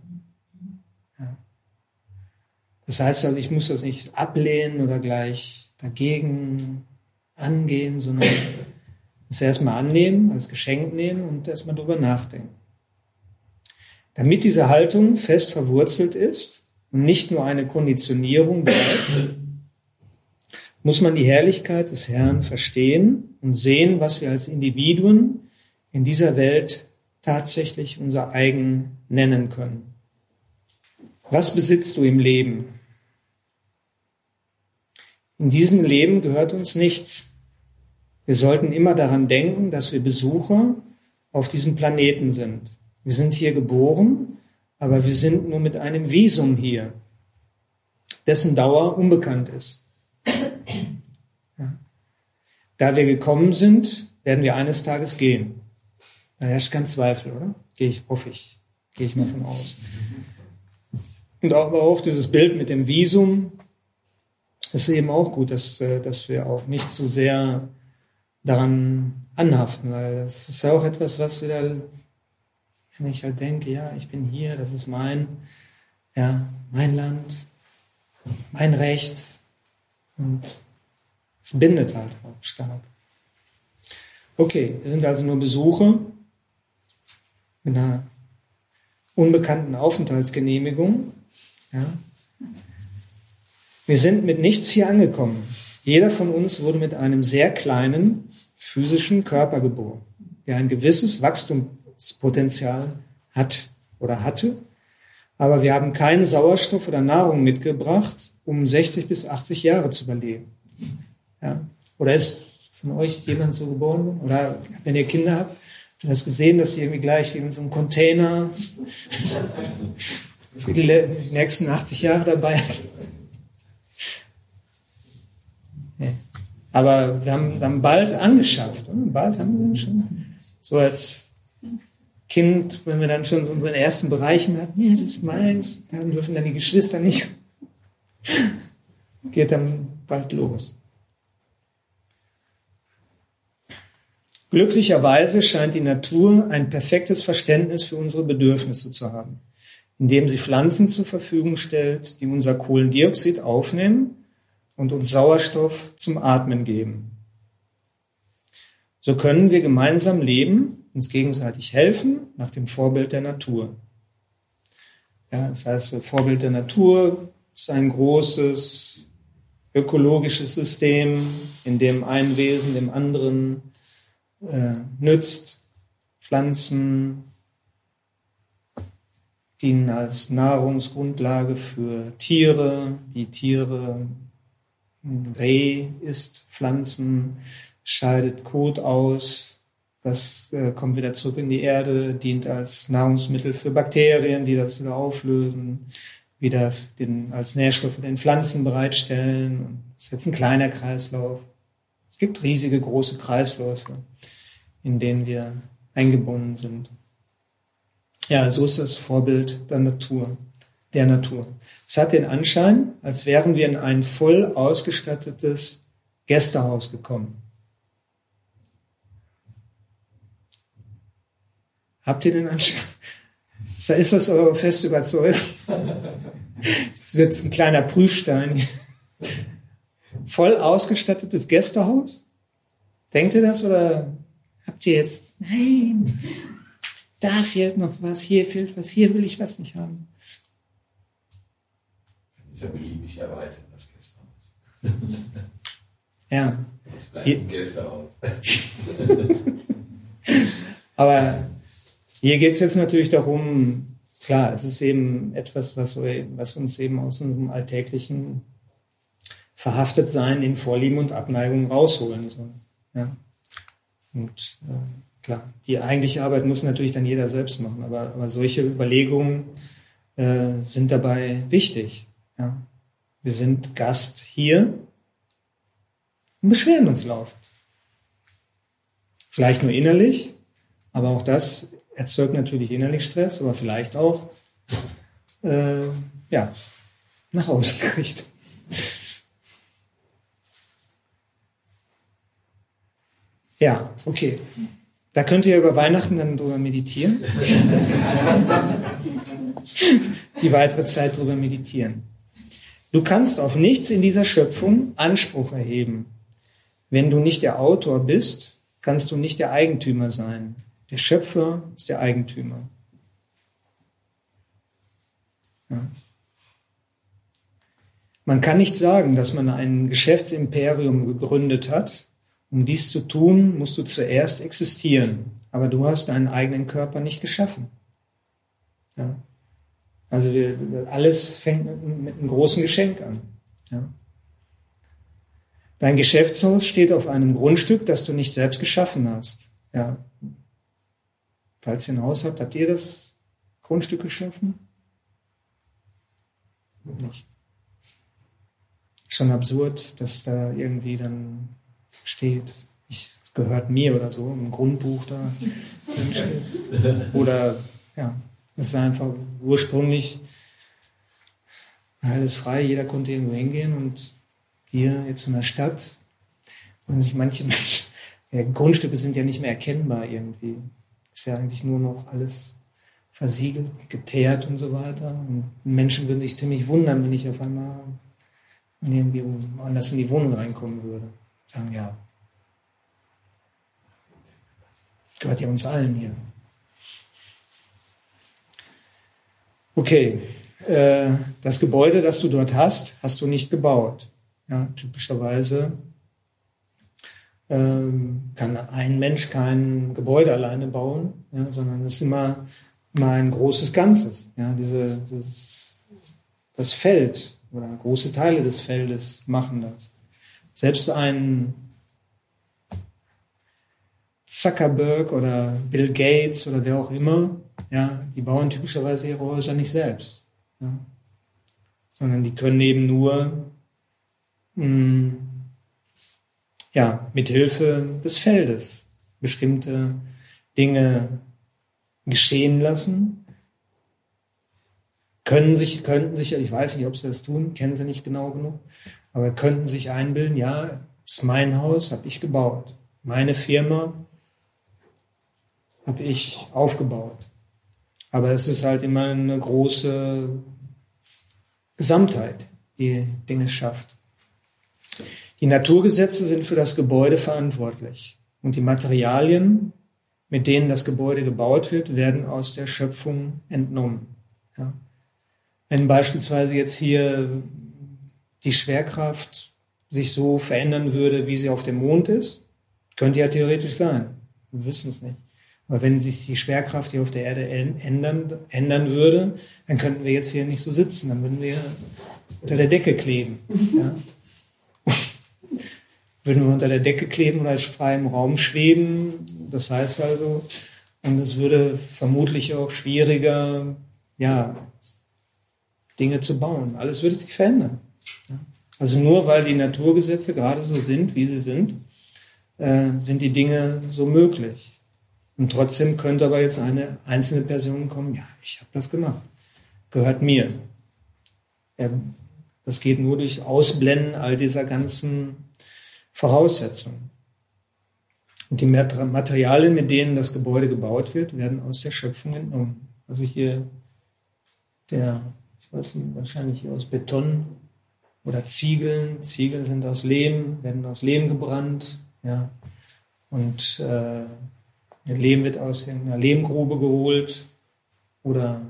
Das heißt also, ich muss das nicht ablehnen oder gleich dagegen angehen, sondern es erstmal annehmen, als Geschenk nehmen und erstmal drüber nachdenken. Damit diese Haltung fest verwurzelt ist und nicht nur eine Konditionierung bleibt, muss man die Herrlichkeit des Herrn verstehen und sehen, was wir als Individuen in dieser Welt tatsächlich unser eigen nennen können. Was besitzt du im Leben? In diesem Leben gehört uns nichts. Wir sollten immer daran denken, dass wir Besucher auf diesem Planeten sind. Wir sind hier geboren, aber wir sind nur mit einem Visum hier, dessen Dauer unbekannt ist. Ja. Da wir gekommen sind, werden wir eines Tages gehen. Da herrscht kein Zweifel, oder? Gehe ich, hoffe ich, gehe ich mal von aus. Und aber auch dieses Bild mit dem Visum, ist eben auch gut, dass, äh, dass wir auch nicht zu sehr daran anhaften, weil das ist ja auch etwas, was wir da, wenn ich halt denke, ja, ich bin hier, das ist mein, ja, mein Land, mein Recht und es bindet halt auch stark. Okay, wir sind also nur Besucher mit einer unbekannten Aufenthaltsgenehmigung, ja, wir sind mit nichts hier angekommen. Jeder von uns wurde mit einem sehr kleinen physischen Körper geboren, der ein gewisses Wachstumspotenzial hat oder hatte aber wir haben keinen Sauerstoff oder Nahrung mitgebracht, um 60 bis 80 Jahre zu überleben. Ja? Oder ist von euch jemand so geboren? Oder wenn ihr Kinder habt, du hast gesehen, dass sie irgendwie gleich in so einem Container für die nächsten 80 Jahre dabei ja. Aber wir haben dann bald angeschafft. Oder? Bald haben wir schon so als Kind, wenn wir dann schon unseren ersten Bereichen hatten, das ist meins, dann dürfen dann die Geschwister nicht. Geht dann bald los. Glücklicherweise scheint die Natur ein perfektes Verständnis für unsere Bedürfnisse zu haben, indem sie Pflanzen zur Verfügung stellt, die unser Kohlendioxid aufnehmen und uns Sauerstoff zum Atmen geben. So können wir gemeinsam leben, uns gegenseitig helfen, nach dem Vorbild der Natur. Ja, das heißt, das Vorbild der Natur ist ein großes ökologisches System, in dem ein Wesen dem anderen äh, nützt. Pflanzen dienen als Nahrungsgrundlage für Tiere. Die Tiere, Reh isst Pflanzen, scheidet Kot aus. Das äh, kommt wieder zurück in die Erde, dient als Nahrungsmittel für Bakterien, die das wieder auflösen, wieder den, als Nährstoff für den Pflanzen bereitstellen. Das ist jetzt ein kleiner Kreislauf. Es gibt riesige, große Kreisläufe, in denen wir eingebunden sind. Ja, so ist das Vorbild der Natur, der Natur. Es hat den Anschein, als wären wir in ein voll ausgestattetes Gästehaus gekommen. Habt ihr den Anschein? Ist das eure feste Überzeugung? Das wird ein kleiner Prüfstein. Voll ausgestattetes Gästehaus? Denkt ihr das oder habt ihr jetzt, nein, da fehlt noch was, hier fehlt was, hier will ich was nicht haben? Ist ja beliebig erweitert, das Gästehaus. Ja. Das bleibt ein Gästehaus. Aber hier geht es jetzt natürlich darum, klar, es ist eben etwas, was, was uns eben aus unserem alltäglichen Verhaftetsein in Vorlieben und Abneigungen rausholen soll. Ja? Und äh, klar, die eigentliche Arbeit muss natürlich dann jeder selbst machen, aber, aber solche Überlegungen äh, sind dabei wichtig. Ja? Wir sind Gast hier und beschweren uns laufend. Vielleicht nur innerlich, aber auch das erzeugt natürlich innerlich Stress, aber vielleicht auch äh, ja, nach außen gerichtet. Ja, okay. Da könnt ihr über Weihnachten dann drüber meditieren. Die weitere Zeit drüber meditieren. Du kannst auf nichts in dieser Schöpfung Anspruch erheben. Wenn du nicht der Autor bist, kannst du nicht der Eigentümer sein. Der Schöpfer ist der Eigentümer. Ja. Man kann nicht sagen, dass man ein Geschäftsimperium gegründet hat. Um dies zu tun, musst du zuerst existieren. Aber du hast deinen eigenen Körper nicht geschaffen. Ja. Also wir, alles fängt mit einem großen Geschenk an. Ja. Dein Geschäftshaus steht auf einem Grundstück, das du nicht selbst geschaffen hast. Ja. Falls ihr ein Haus habt, habt ihr das Grundstück geschaffen? Nicht. Schon absurd, dass da irgendwie dann steht, ich gehört mir oder so, im Grundbuch da drin steht. Oder ja, es ist einfach ursprünglich alles frei, jeder konnte irgendwo hingehen und hier jetzt in der Stadt, wenn sich manche Menschen, ja, Grundstücke sind ja nicht mehr erkennbar irgendwie ist ja eigentlich nur noch alles versiegelt, geteert und so weiter. Und Menschen würden sich ziemlich wundern, wenn ich auf einmal irgendwie anders in die Wohnung reinkommen würde. Sagen, ja, gehört ja uns allen hier. Okay, äh, das Gebäude, das du dort hast, hast du nicht gebaut. Ja, typischerweise ähm, kann ein Mensch kein Gebäude alleine bauen, ja, sondern es ist immer mal ein großes Ganzes. Ja, diese, das, das Feld oder große Teile des Feldes machen das. Selbst ein Zuckerberg oder Bill Gates oder wer auch immer, ja, die bauen typischerweise ihre Häuser nicht selbst. Ja, sondern die können eben nur mh, hm, ja, mithilfe des Feldes bestimmte Dinge geschehen lassen, können sich, könnten sich, ich weiß nicht, ob sie das tun, kennen sie nicht genau genug, aber könnten sich einbilden, ja, ist mein Haus, habe ich gebaut. Meine Firma habe ich aufgebaut. Aber es ist halt immer eine große Gesamtheit, die Dinge schafft. Die Naturgesetze sind für das Gebäude verantwortlich und die Materialien, mit denen das Gebäude gebaut wird, werden aus der Schöpfung entnommen. Ja. Wenn beispielsweise jetzt hier die Schwerkraft sich so verändern würde, wie sie auf dem Mond ist, könnte ja theoretisch sein. Wir wissen es nicht. Aber wenn sich die Schwerkraft hier auf der Erde ändern, ändern würde, dann könnten wir jetzt hier nicht so sitzen. Dann würden wir unter der Decke kleben. Ja? würden wir unter der Decke kleben oder frei im Raum schweben. Das heißt also, und es würde vermutlich auch schwieriger, ja, Dinge zu bauen. Alles würde sich verändern. Also nur weil die Naturgesetze gerade so sind, wie sie sind, äh, sind die Dinge so möglich. Und trotzdem könnte aber jetzt eine einzelne Person kommen, ja, ich habe das gemacht, gehört mir. Das geht nur durch Ausblenden all dieser ganzen Voraussetzungen. Und die Materialien, mit denen das Gebäude gebaut wird, werden aus der Schöpfung entnommen. Also hier der, ich weiß nicht, wahrscheinlich hier aus Beton oder Ziegeln. Ziegel sind aus Lehm, werden aus Lehm gebrannt, ja. Und äh, der Lehm wird aus einer Lehmgrube geholt oder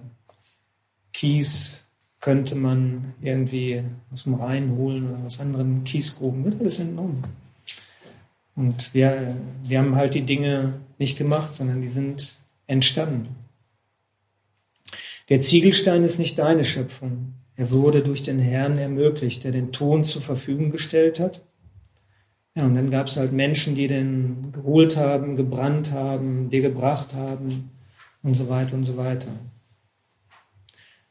Kies könnte man irgendwie aus dem Rhein holen oder aus anderen Kiesgruben, wird alles entnommen. Und wir, wir haben halt die Dinge nicht gemacht, sondern die sind entstanden. Der Ziegelstein ist nicht deine Schöpfung. Er wurde durch den Herrn ermöglicht, der den Ton zur Verfügung gestellt hat. Ja, und dann gab es halt Menschen, die den geholt haben, gebrannt haben, dir gebracht haben und so weiter und so weiter.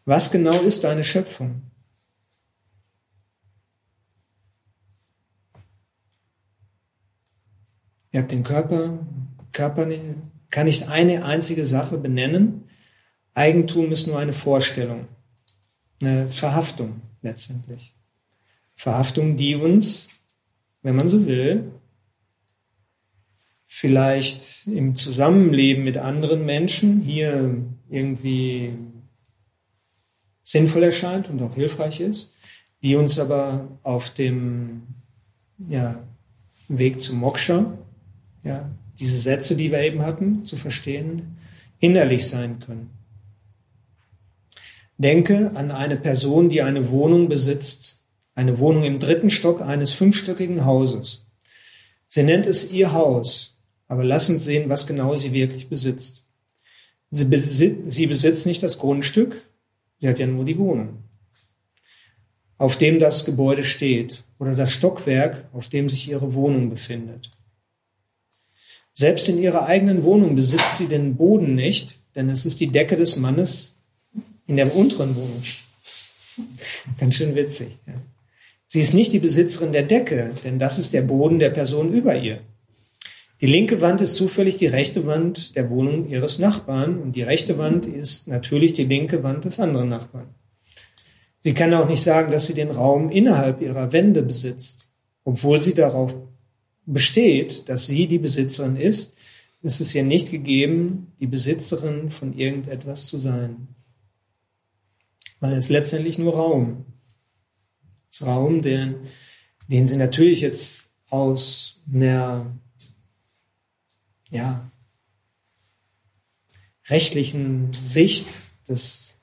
Was genau ist deine Schöpfung? Ihr habt den Körper, Körper kann nicht eine einzige Sache benennen. Eigentum ist nur eine Vorstellung, eine Verhaftung letztendlich. Verhaftung, die uns, wenn man so will, vielleicht im Zusammenleben mit anderen Menschen hier irgendwie sinnvoll erscheint und auch hilfreich ist, die uns aber auf dem ja, Weg zum Moksha, ja, diese Sätze, die wir eben hatten, zu verstehen, hinderlich sein können. Denke an eine Person, die eine Wohnung besitzt, eine Wohnung im dritten Stock eines fünfstöckigen Hauses. Sie nennt es ihr Haus, aber lass uns sehen, was genau sie wirklich besitzt. Sie, besitzt, sie besitzt nicht das Grundstück, Sie hat ja nur die Wohnung, auf dem das Gebäude steht oder das Stockwerk, auf dem sich ihre Wohnung befindet. Selbst in ihrer eigenen Wohnung besitzt sie den Boden nicht, denn es ist die Decke des Mannes in der unteren Wohnung. Ganz schön witzig. Ja. Sie ist nicht die Besitzerin der Decke, denn das ist der Boden der Person über ihr. Die linke Wand ist zufällig die rechte Wand der Wohnung ihres Nachbarn und die rechte Wand ist natürlich die linke Wand des anderen Nachbarn. Sie kann auch nicht sagen, dass sie den Raum innerhalb ihrer Wände besitzt. Obwohl sie darauf besteht, dass sie die Besitzerin ist, ist es ihr nicht gegeben, die Besitzerin von irgendetwas zu sein. Weil es letztendlich nur Raum. Raum, den, den sie natürlich jetzt aus einer ja, rechtlichen Sicht des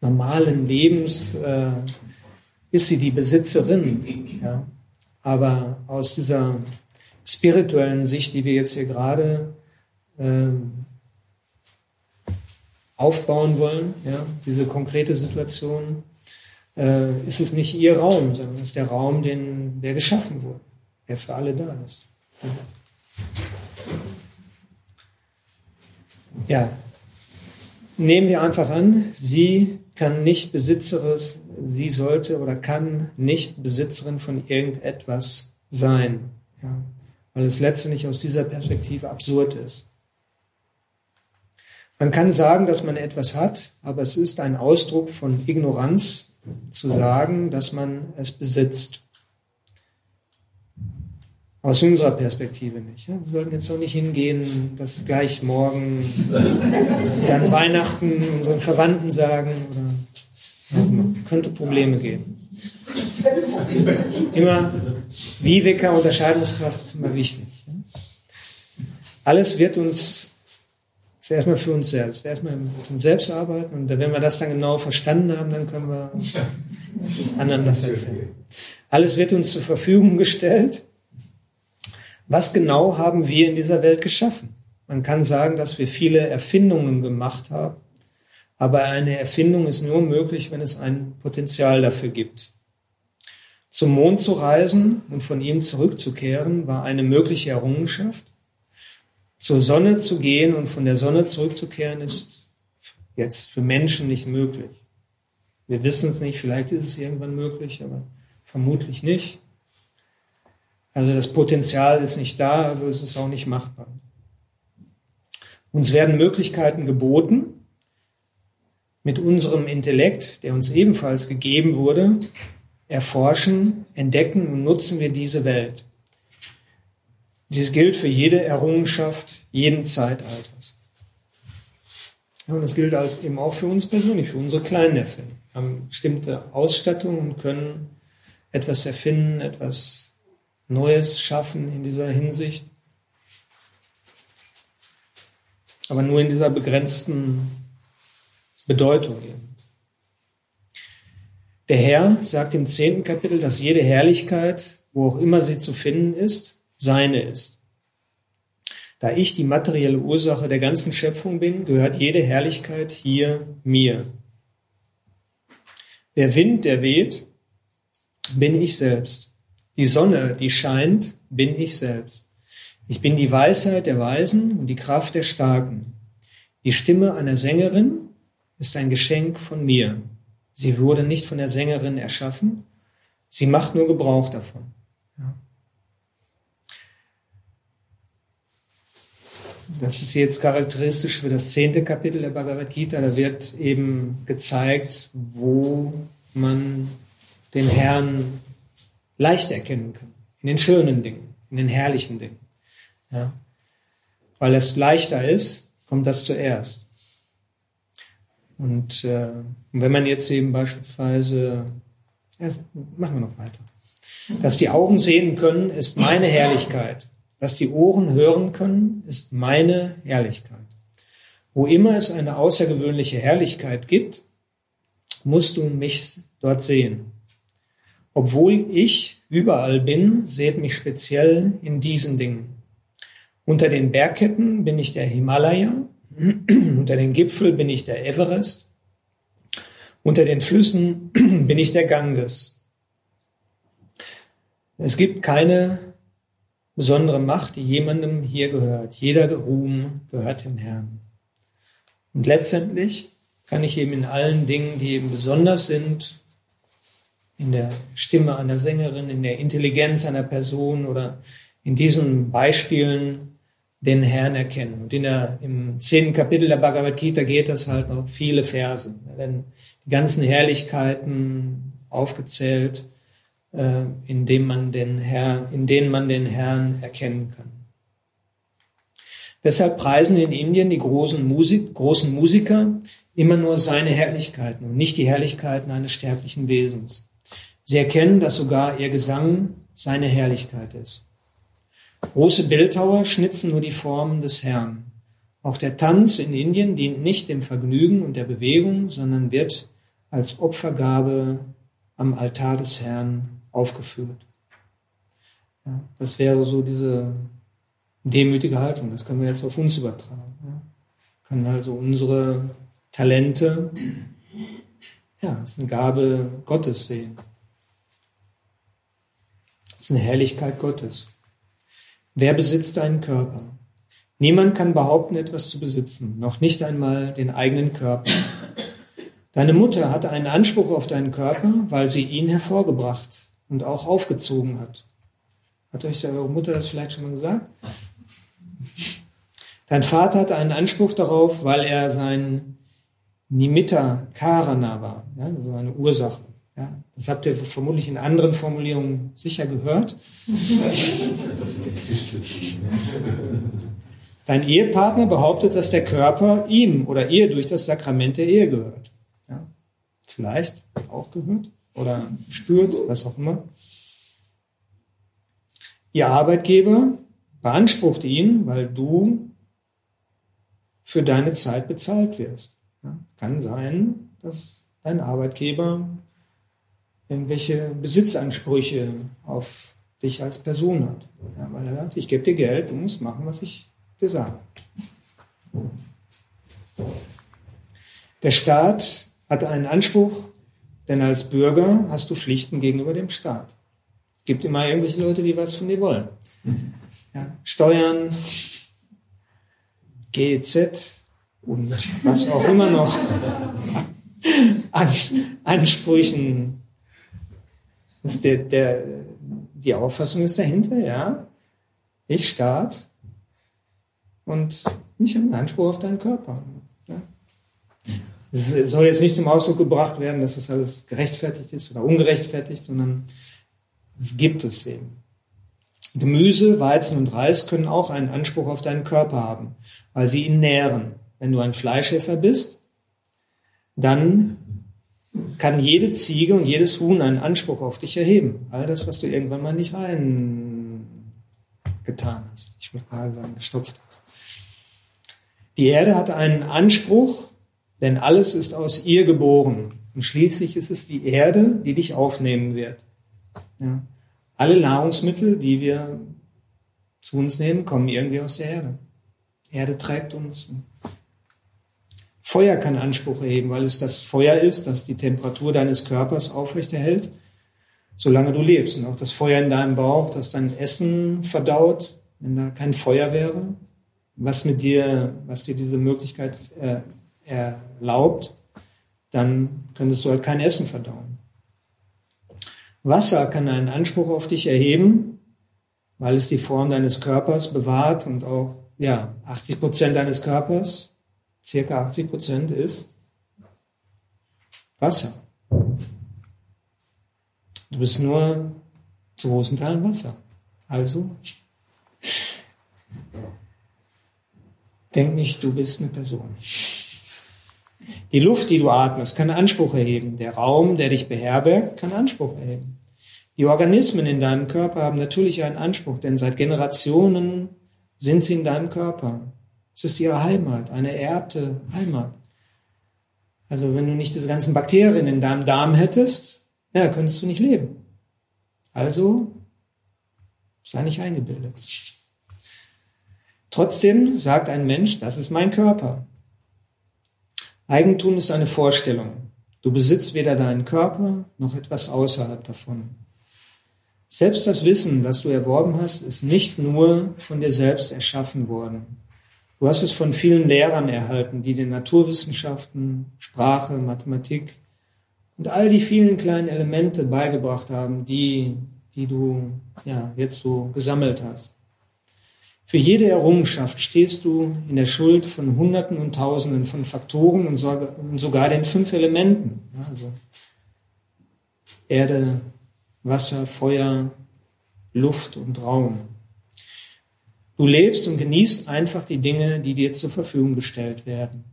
normalen Lebens äh, ist sie die Besitzerin. Ja. Aber aus dieser spirituellen Sicht, die wir jetzt hier gerade äh, aufbauen wollen, ja, diese konkrete Situation, äh, ist es nicht ihr Raum, sondern es ist der Raum, den, der geschaffen wurde, der für alle da ist. Ja, nehmen wir einfach an, sie kann nicht Besitzerin, sie sollte oder kann nicht Besitzerin von irgendetwas sein, ja, weil es letztendlich aus dieser Perspektive absurd ist. Man kann sagen, dass man etwas hat, aber es ist ein Ausdruck von Ignoranz zu sagen, dass man es besitzt. Aus unserer Perspektive nicht. Wir sollten jetzt auch nicht hingehen, dass gleich morgen an Weihnachten unseren Verwandten sagen oder könnte Probleme geben. Immer Viveka, Unterscheidungskraft ist immer wichtig. Alles wird uns, ist erstmal für uns selbst, erstmal mit uns selbst arbeiten und wenn wir das dann genau verstanden haben, dann können wir anderen das erzählen. Alles wird uns zur Verfügung gestellt was genau haben wir in dieser Welt geschaffen? Man kann sagen, dass wir viele Erfindungen gemacht haben, aber eine Erfindung ist nur möglich, wenn es ein Potenzial dafür gibt. Zum Mond zu reisen und von ihm zurückzukehren war eine mögliche Errungenschaft. Zur Sonne zu gehen und von der Sonne zurückzukehren ist jetzt für Menschen nicht möglich. Wir wissen es nicht, vielleicht ist es irgendwann möglich, aber vermutlich nicht. Also das Potenzial ist nicht da, also ist es auch nicht machbar. Uns werden Möglichkeiten geboten, mit unserem Intellekt, der uns ebenfalls gegeben wurde, erforschen, entdecken und nutzen wir diese Welt. Dies gilt für jede Errungenschaft jeden Zeitalters. Und das gilt halt eben auch für uns persönlich, für unsere kleinen Erfindungen. Wir haben bestimmte Ausstattung und können etwas erfinden, etwas Neues schaffen in dieser Hinsicht. Aber nur in dieser begrenzten Bedeutung eben. Der Herr sagt im zehnten Kapitel, dass jede Herrlichkeit, wo auch immer sie zu finden ist, seine ist. Da ich die materielle Ursache der ganzen Schöpfung bin, gehört jede Herrlichkeit hier mir. Der Wind, der weht, bin ich selbst. Die Sonne, die scheint, bin ich selbst. Ich bin die Weisheit der Weisen und die Kraft der Starken. Die Stimme einer Sängerin ist ein Geschenk von mir. Sie wurde nicht von der Sängerin erschaffen, sie macht nur Gebrauch davon. Das ist jetzt charakteristisch für das zehnte Kapitel der Bhagavad Gita. Da wird eben gezeigt, wo man den Herrn leicht erkennen können. In den schönen Dingen, in den herrlichen Dingen. Ja. Weil es leichter ist, kommt das zuerst. Und äh, wenn man jetzt eben beispielsweise, ja, machen wir noch weiter, dass die Augen sehen können, ist meine Herrlichkeit. Dass die Ohren hören können, ist meine Herrlichkeit. Wo immer es eine außergewöhnliche Herrlichkeit gibt, musst du mich dort sehen. Obwohl ich überall bin, seht mich speziell in diesen Dingen. Unter den Bergketten bin ich der Himalaya, unter den Gipfel bin ich der Everest, unter den Flüssen bin ich der Ganges. Es gibt keine besondere Macht, die jemandem hier gehört. Jeder Ruhm gehört dem Herrn. Und letztendlich kann ich eben in allen Dingen, die eben besonders sind, in der Stimme einer Sängerin, in der Intelligenz einer Person oder in diesen Beispielen den Herrn erkennen. Und in der, im zehnten Kapitel der Bhagavad Gita geht das halt noch viele Verse. Da werden die ganzen Herrlichkeiten aufgezählt, äh, in, dem man den Herrn, in denen man den Herrn erkennen kann. Deshalb preisen in Indien die großen, Musik, großen Musiker immer nur seine Herrlichkeiten und nicht die Herrlichkeiten eines sterblichen Wesens. Sie erkennen, dass sogar ihr Gesang seine Herrlichkeit ist. Große Bildhauer schnitzen nur die Formen des Herrn. Auch der Tanz in Indien dient nicht dem Vergnügen und der Bewegung, sondern wird als Opfergabe am Altar des Herrn aufgeführt. Ja, das wäre so diese demütige Haltung. Das können wir jetzt auf uns übertragen. Ja. Wir können also unsere Talente, ja, das ist eine Gabe Gottes sehen. Das ist eine Herrlichkeit Gottes. Wer besitzt einen Körper? Niemand kann behaupten, etwas zu besitzen, noch nicht einmal den eigenen Körper. Deine Mutter hatte einen Anspruch auf deinen Körper, weil sie ihn hervorgebracht und auch aufgezogen hat. Hat euch eure Mutter das vielleicht schon mal gesagt? Dein Vater hatte einen Anspruch darauf, weil er sein Nimitta Karana war, ja, also eine Ursache. Ja, das habt ihr vermutlich in anderen Formulierungen sicher gehört. Dein Ehepartner behauptet, dass der Körper ihm oder ihr durch das Sakrament der Ehe gehört. Ja, vielleicht auch gehört oder spürt, was auch immer. Ihr Arbeitgeber beansprucht ihn, weil du für deine Zeit bezahlt wirst. Ja, kann sein, dass dein Arbeitgeber irgendwelche Besitzansprüche auf dich als Person hat. Ja, weil er sagt, ich gebe dir Geld, du musst machen, was ich dir sage. Der Staat hat einen Anspruch, denn als Bürger hast du Pflichten gegenüber dem Staat. Es gibt immer irgendwelche Leute, die was von dir wollen. Ja, Steuern, GEZ und was auch immer noch an Ansprüchen. Der, der, die Auffassung ist dahinter, ja. Ich Staat und ich habe einen Anspruch auf deinen Körper. Ja. Es soll jetzt nicht zum Ausdruck gebracht werden, dass das alles gerechtfertigt ist oder ungerechtfertigt, sondern es gibt es eben. Gemüse, Weizen und Reis können auch einen Anspruch auf deinen Körper haben, weil sie ihn nähren. Wenn du ein Fleischesser bist, dann kann jede Ziege und jedes Huhn einen Anspruch auf dich erheben. All das, was du irgendwann mal nicht reingetan hast. Ich will gerade sagen, gestopft hast. Die Erde hat einen Anspruch, denn alles ist aus ihr geboren. Und schließlich ist es die Erde, die dich aufnehmen wird. Ja. Alle Nahrungsmittel, die wir zu uns nehmen, kommen irgendwie aus der Erde. Die Erde trägt uns. Feuer kann Anspruch erheben, weil es das Feuer ist, das die Temperatur deines Körpers aufrechterhält, solange du lebst. Und auch das Feuer in deinem Bauch, das dein Essen verdaut, wenn da kein Feuer wäre, was mit dir, was dir diese Möglichkeit äh, erlaubt, dann könntest du halt kein Essen verdauen. Wasser kann einen Anspruch auf dich erheben, weil es die Form deines Körpers bewahrt und auch, ja, 80 Prozent deines Körpers, circa 80 Prozent ist Wasser. Du bist nur zu großen Teilen Wasser. Also, denk nicht, du bist eine Person. Die Luft, die du atmest, kann Anspruch erheben. Der Raum, der dich beherbergt, kann Anspruch erheben. Die Organismen in deinem Körper haben natürlich einen Anspruch, denn seit Generationen sind sie in deinem Körper. Es ist ihre Heimat, eine ererbte Heimat. Also wenn du nicht diese ganzen Bakterien in deinem Darm hättest, ja, könntest du nicht leben. Also sei nicht eingebildet. Trotzdem sagt ein Mensch, das ist mein Körper. Eigentum ist eine Vorstellung. Du besitzt weder deinen Körper noch etwas außerhalb davon. Selbst das Wissen, das du erworben hast, ist nicht nur von dir selbst erschaffen worden. Du hast es von vielen Lehrern erhalten, die den Naturwissenschaften, Sprache, Mathematik und all die vielen kleinen Elemente beigebracht haben, die, die du ja, jetzt so gesammelt hast. Für jede Errungenschaft stehst du in der Schuld von Hunderten und Tausenden von Faktoren und sogar den fünf Elementen. Also Erde, Wasser, Feuer, Luft und Raum. Du lebst und genießt einfach die Dinge, die dir zur Verfügung gestellt werden.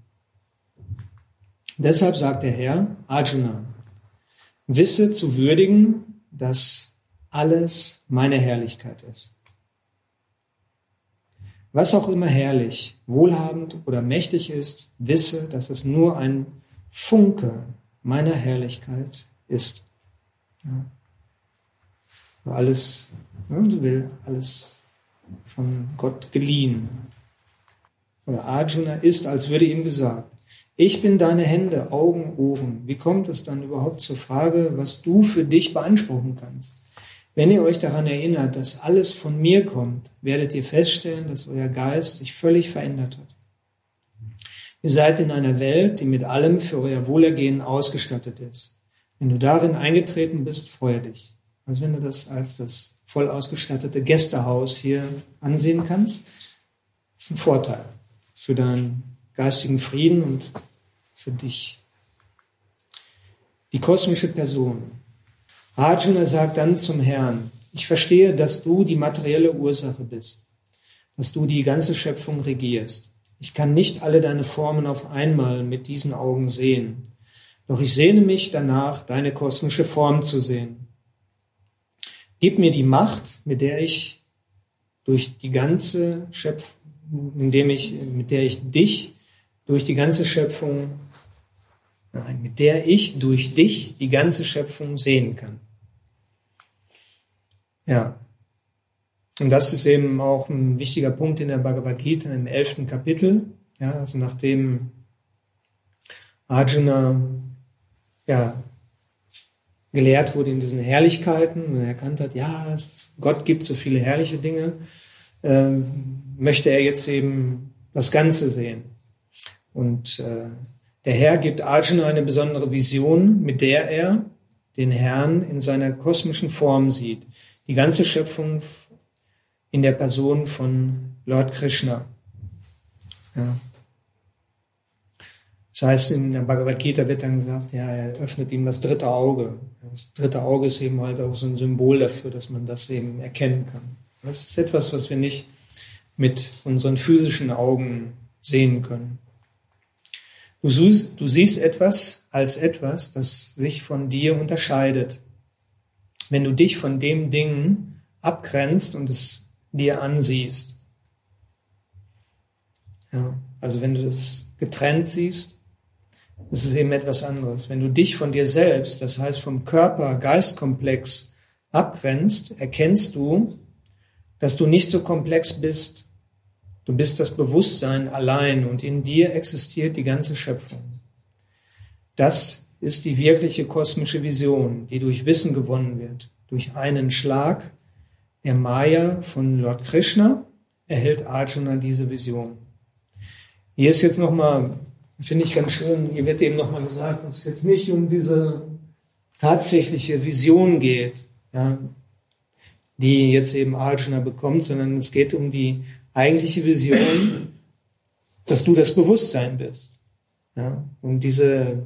Deshalb sagt der Herr, Arjuna, wisse zu würdigen, dass alles meine Herrlichkeit ist. Was auch immer herrlich, wohlhabend oder mächtig ist, wisse, dass es nur ein Funke meiner Herrlichkeit ist. Ja. Alles, wenn man so will, alles von Gott geliehen. Oder Arjuna ist, als würde ihm gesagt, Ich bin deine Hände, Augen, Ohren. Wie kommt es dann überhaupt zur Frage, was du für dich beanspruchen kannst? Wenn ihr euch daran erinnert, dass alles von mir kommt, werdet ihr feststellen, dass euer Geist sich völlig verändert hat. Ihr seid in einer Welt, die mit allem für euer Wohlergehen ausgestattet ist. Wenn du darin eingetreten bist, freue dich. Also wenn du das als das voll ausgestattete Gästehaus hier ansehen kannst, ist ein Vorteil für deinen geistigen Frieden und für dich. Die kosmische Person. Arjuna sagt dann zum Herrn, ich verstehe, dass du die materielle Ursache bist, dass du die ganze Schöpfung regierst. Ich kann nicht alle deine Formen auf einmal mit diesen Augen sehen, doch ich sehne mich danach, deine kosmische Form zu sehen. Gib mir die Macht, mit der ich durch die ganze Schöpfung, indem ich, mit der ich dich durch die ganze Schöpfung, nein, mit der ich durch dich die ganze Schöpfung sehen kann. Ja. Und das ist eben auch ein wichtiger Punkt in der Bhagavad Gita im elften Kapitel. Ja, also nachdem Arjuna ja, gelehrt wurde in diesen Herrlichkeiten und erkannt hat, ja, es, Gott gibt so viele herrliche Dinge, äh, möchte er jetzt eben das Ganze sehen. Und äh, der Herr gibt Arjuna eine besondere Vision, mit der er den Herrn in seiner kosmischen Form sieht. Die ganze Schöpfung in der Person von Lord Krishna. Ja. Das heißt, in der Bhagavad Gita wird dann gesagt, ja, er öffnet ihm das dritte Auge. Das dritte Auge ist eben halt auch so ein Symbol dafür, dass man das eben erkennen kann. Das ist etwas, was wir nicht mit unseren physischen Augen sehen können. Du, du siehst etwas als etwas, das sich von dir unterscheidet. Wenn du dich von dem Ding abgrenzt und es dir ansiehst. Ja, also wenn du das getrennt siehst, ist eben etwas anderes. Wenn du dich von dir selbst, das heißt vom Körper-Geist-Komplex abgrenzt, erkennst du, dass du nicht so komplex bist. Du bist das Bewusstsein allein und in dir existiert die ganze Schöpfung. Das ist die wirkliche kosmische Vision, die durch Wissen gewonnen wird. Durch einen Schlag der Maya von Lord Krishna erhält Arjuna diese Vision. Hier ist jetzt nochmal Finde ich ganz schön. Hier wird eben nochmal gesagt, dass es jetzt nicht um diese tatsächliche Vision geht, ja, die jetzt eben Arjuna bekommt, sondern es geht um die eigentliche Vision, dass du das Bewusstsein bist. Ja, und diese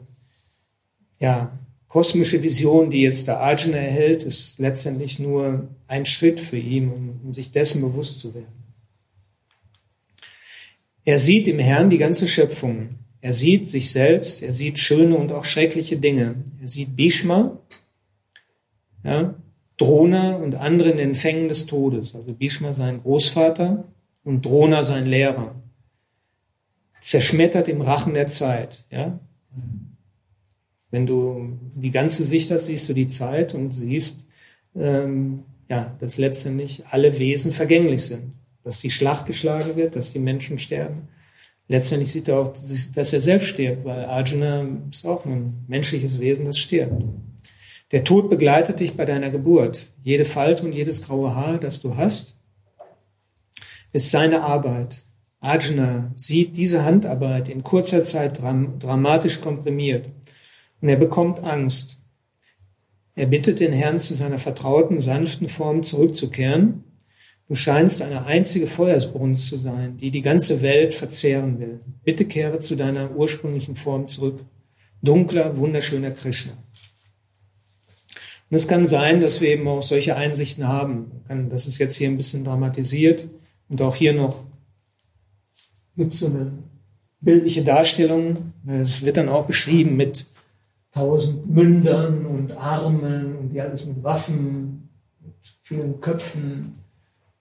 ja, kosmische Vision, die jetzt der Arjuna erhält, ist letztendlich nur ein Schritt für ihn, um, um sich dessen bewusst zu werden. Er sieht im Herrn die ganze Schöpfung er sieht sich selbst, er sieht schöne und auch schreckliche Dinge. Er sieht Bhishma, ja, Drona und andere in den Fängen des Todes. Also Bhishma sein Großvater und Drona sein Lehrer. Zerschmettert im Rachen der Zeit. Ja? Wenn du die ganze Sicht hast, siehst du die Zeit und siehst, ähm, ja, dass letztendlich alle Wesen vergänglich sind. Dass die Schlacht geschlagen wird, dass die Menschen sterben letztendlich sieht er auch, dass er selbst stirbt, weil Arjuna ist auch ein menschliches Wesen, das stirbt. Der Tod begleitet dich bei deiner Geburt. Jede Falte und jedes graue Haar, das du hast, ist seine Arbeit. Arjuna sieht diese Handarbeit in kurzer Zeit dram dramatisch komprimiert und er bekommt Angst. Er bittet den Herrn zu seiner vertrauten, sanften Form zurückzukehren Du scheinst eine einzige Feuersbrunst zu sein, die die ganze Welt verzehren will. Bitte kehre zu deiner ursprünglichen Form zurück. Dunkler, wunderschöner Krishna. Und es kann sein, dass wir eben auch solche Einsichten haben. Das ist jetzt hier ein bisschen dramatisiert und auch hier noch gibt es so eine bildliche Darstellung. Es wird dann auch beschrieben mit tausend Mündern und Armen und die alles mit Waffen, mit vielen Köpfen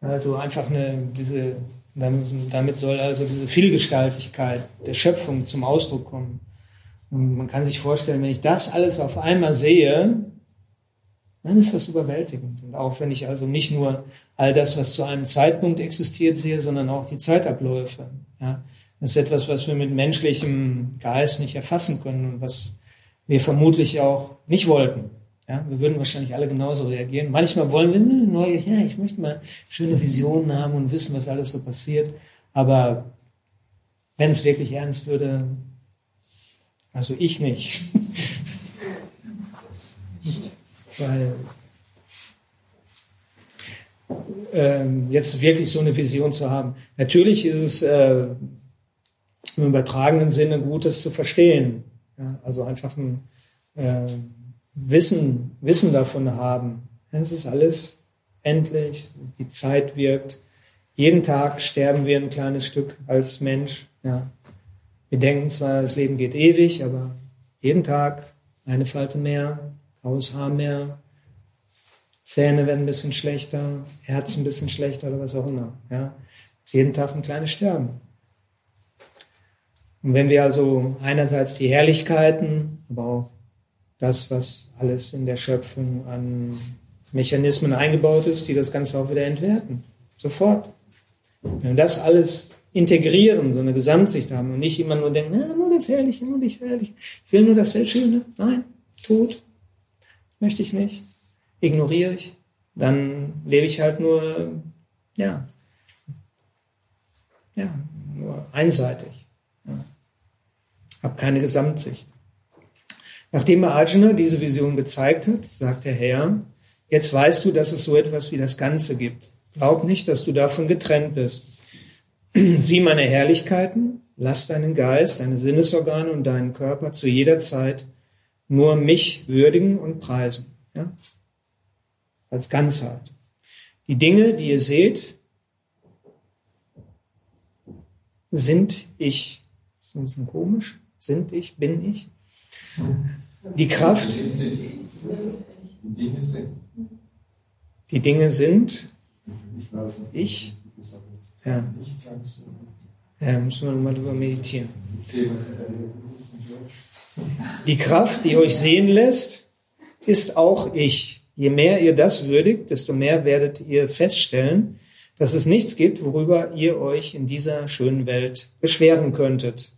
also einfach eine, diese, damit soll also diese Vielgestaltigkeit der Schöpfung zum Ausdruck kommen. Und man kann sich vorstellen, wenn ich das alles auf einmal sehe, dann ist das überwältigend. Und auch wenn ich also nicht nur all das, was zu einem Zeitpunkt existiert, sehe, sondern auch die Zeitabläufe. Ja. Das ist etwas, was wir mit menschlichem Geist nicht erfassen können und was wir vermutlich auch nicht wollten. Ja, wir würden wahrscheinlich alle genauso reagieren. Manchmal wollen wir eine neue, ja, ich möchte mal schöne Visionen haben und wissen, was alles so passiert. Aber wenn es wirklich ernst würde, also ich nicht. Weil ähm, jetzt wirklich so eine Vision zu haben. Natürlich ist es äh, im übertragenen Sinne gut, das zu verstehen. Ja, also einfach ein äh, Wissen, Wissen davon haben. Es ist alles endlich, die Zeit wirkt. Jeden Tag sterben wir ein kleines Stück als Mensch. Ja. Wir denken zwar, das Leben geht ewig, aber jeden Tag eine Falte mehr, graues Haar mehr, Zähne werden ein bisschen schlechter, Herz ein bisschen schlechter oder was auch immer. Ja. Ist jeden Tag ein kleines Sterben. Und wenn wir also einerseits die Herrlichkeiten, aber auch das, was alles in der Schöpfung an Mechanismen eingebaut ist, die das Ganze auch wieder entwerten. Sofort. Wenn wir das alles integrieren, so eine Gesamtsicht haben und nicht immer nur denken, ah, nur das Herrliche, nur das Herrliche. Ich will nur das sehr Schöne. Nein, tot. Möchte ich nicht. Ignoriere ich. Dann lebe ich halt nur, ja, ja, nur einseitig. Ja. Hab keine Gesamtsicht. Nachdem Arjuna diese Vision gezeigt hat, sagt der Herr, jetzt weißt du, dass es so etwas wie das Ganze gibt. Glaub nicht, dass du davon getrennt bist. Sieh meine Herrlichkeiten, lass deinen Geist, deine Sinnesorgane und deinen Körper zu jeder Zeit nur mich würdigen und preisen. Ja? Als Ganzheit. Die Dinge, die ihr seht, sind ich. Das ist ein bisschen komisch. Sind ich, bin ich. Die Kraft. Die Dinge sind ich. Ja. Ja, müssen wir nochmal drüber meditieren. Die Kraft, die euch sehen lässt, ist auch ich. Je mehr ihr das würdigt, desto mehr werdet ihr feststellen, dass es nichts gibt, worüber ihr euch in dieser schönen Welt beschweren könntet.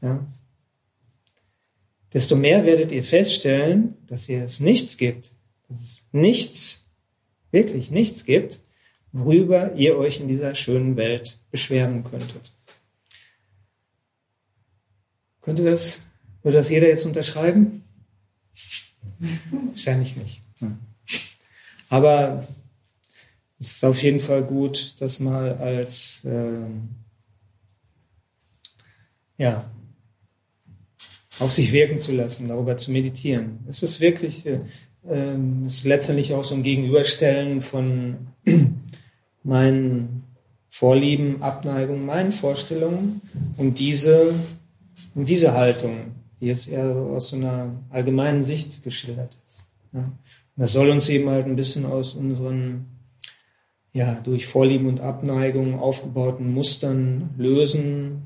Ja desto mehr werdet ihr feststellen, dass ihr es nichts gibt, dass es nichts, wirklich nichts gibt, worüber ihr euch in dieser schönen Welt beschweren könntet. Könnte das, würde das jeder jetzt unterschreiben? Wahrscheinlich nicht. Aber es ist auf jeden Fall gut, das mal als äh, ja, auf sich wirken zu lassen, darüber zu meditieren. Es ist wirklich, äh, ähm, es ist letztendlich auch so ein Gegenüberstellen von meinen Vorlieben, Abneigungen, meinen Vorstellungen und diese, und diese Haltung, die jetzt eher aus so einer allgemeinen Sicht geschildert ist. Ja. Und das soll uns eben halt ein bisschen aus unseren ja, durch Vorlieben und Abneigungen aufgebauten Mustern lösen.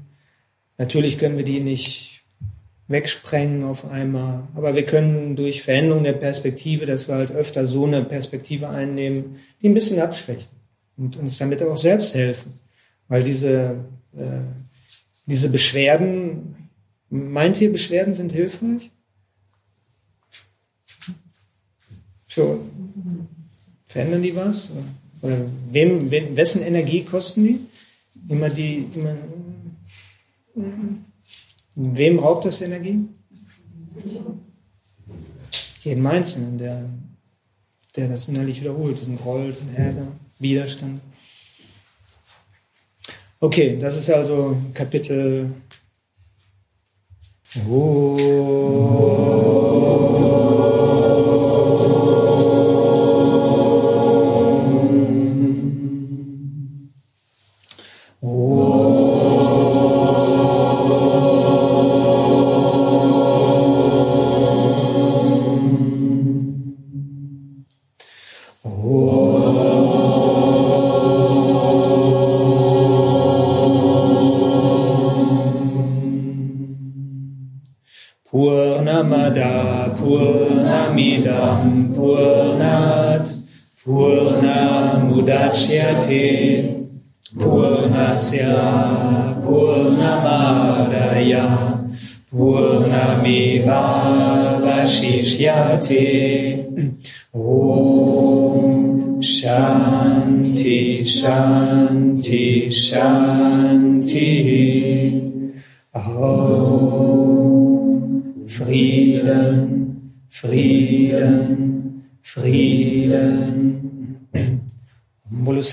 Natürlich können wir die nicht wegsprengen auf einmal. Aber wir können durch Veränderung der Perspektive, dass wir halt öfter so eine Perspektive einnehmen, die ein bisschen abschwächen und uns damit auch selbst helfen. Weil diese, äh, diese Beschwerden, meint ihr, Beschwerden sind hilfreich? So, verändern die was? Oder wem, wem, wessen Energie kosten die? Immer die, immer, Wem raubt das Energie? Jedem Einzelnen, der, der das innerlich wiederholt, diesen Groll, diesen Ärger, Widerstand. Okay, das ist also Kapitel. Oh.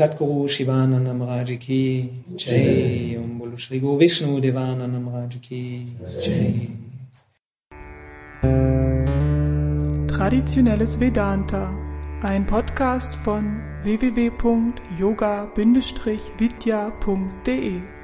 Satguru Shivananda Maharaj Ki Jai. Om Bolo Shri Guru Vishnu Devananda Maharaj Ki Jai. Traditionelles Vedanta, ein Podcast von www.yoga-vidya.de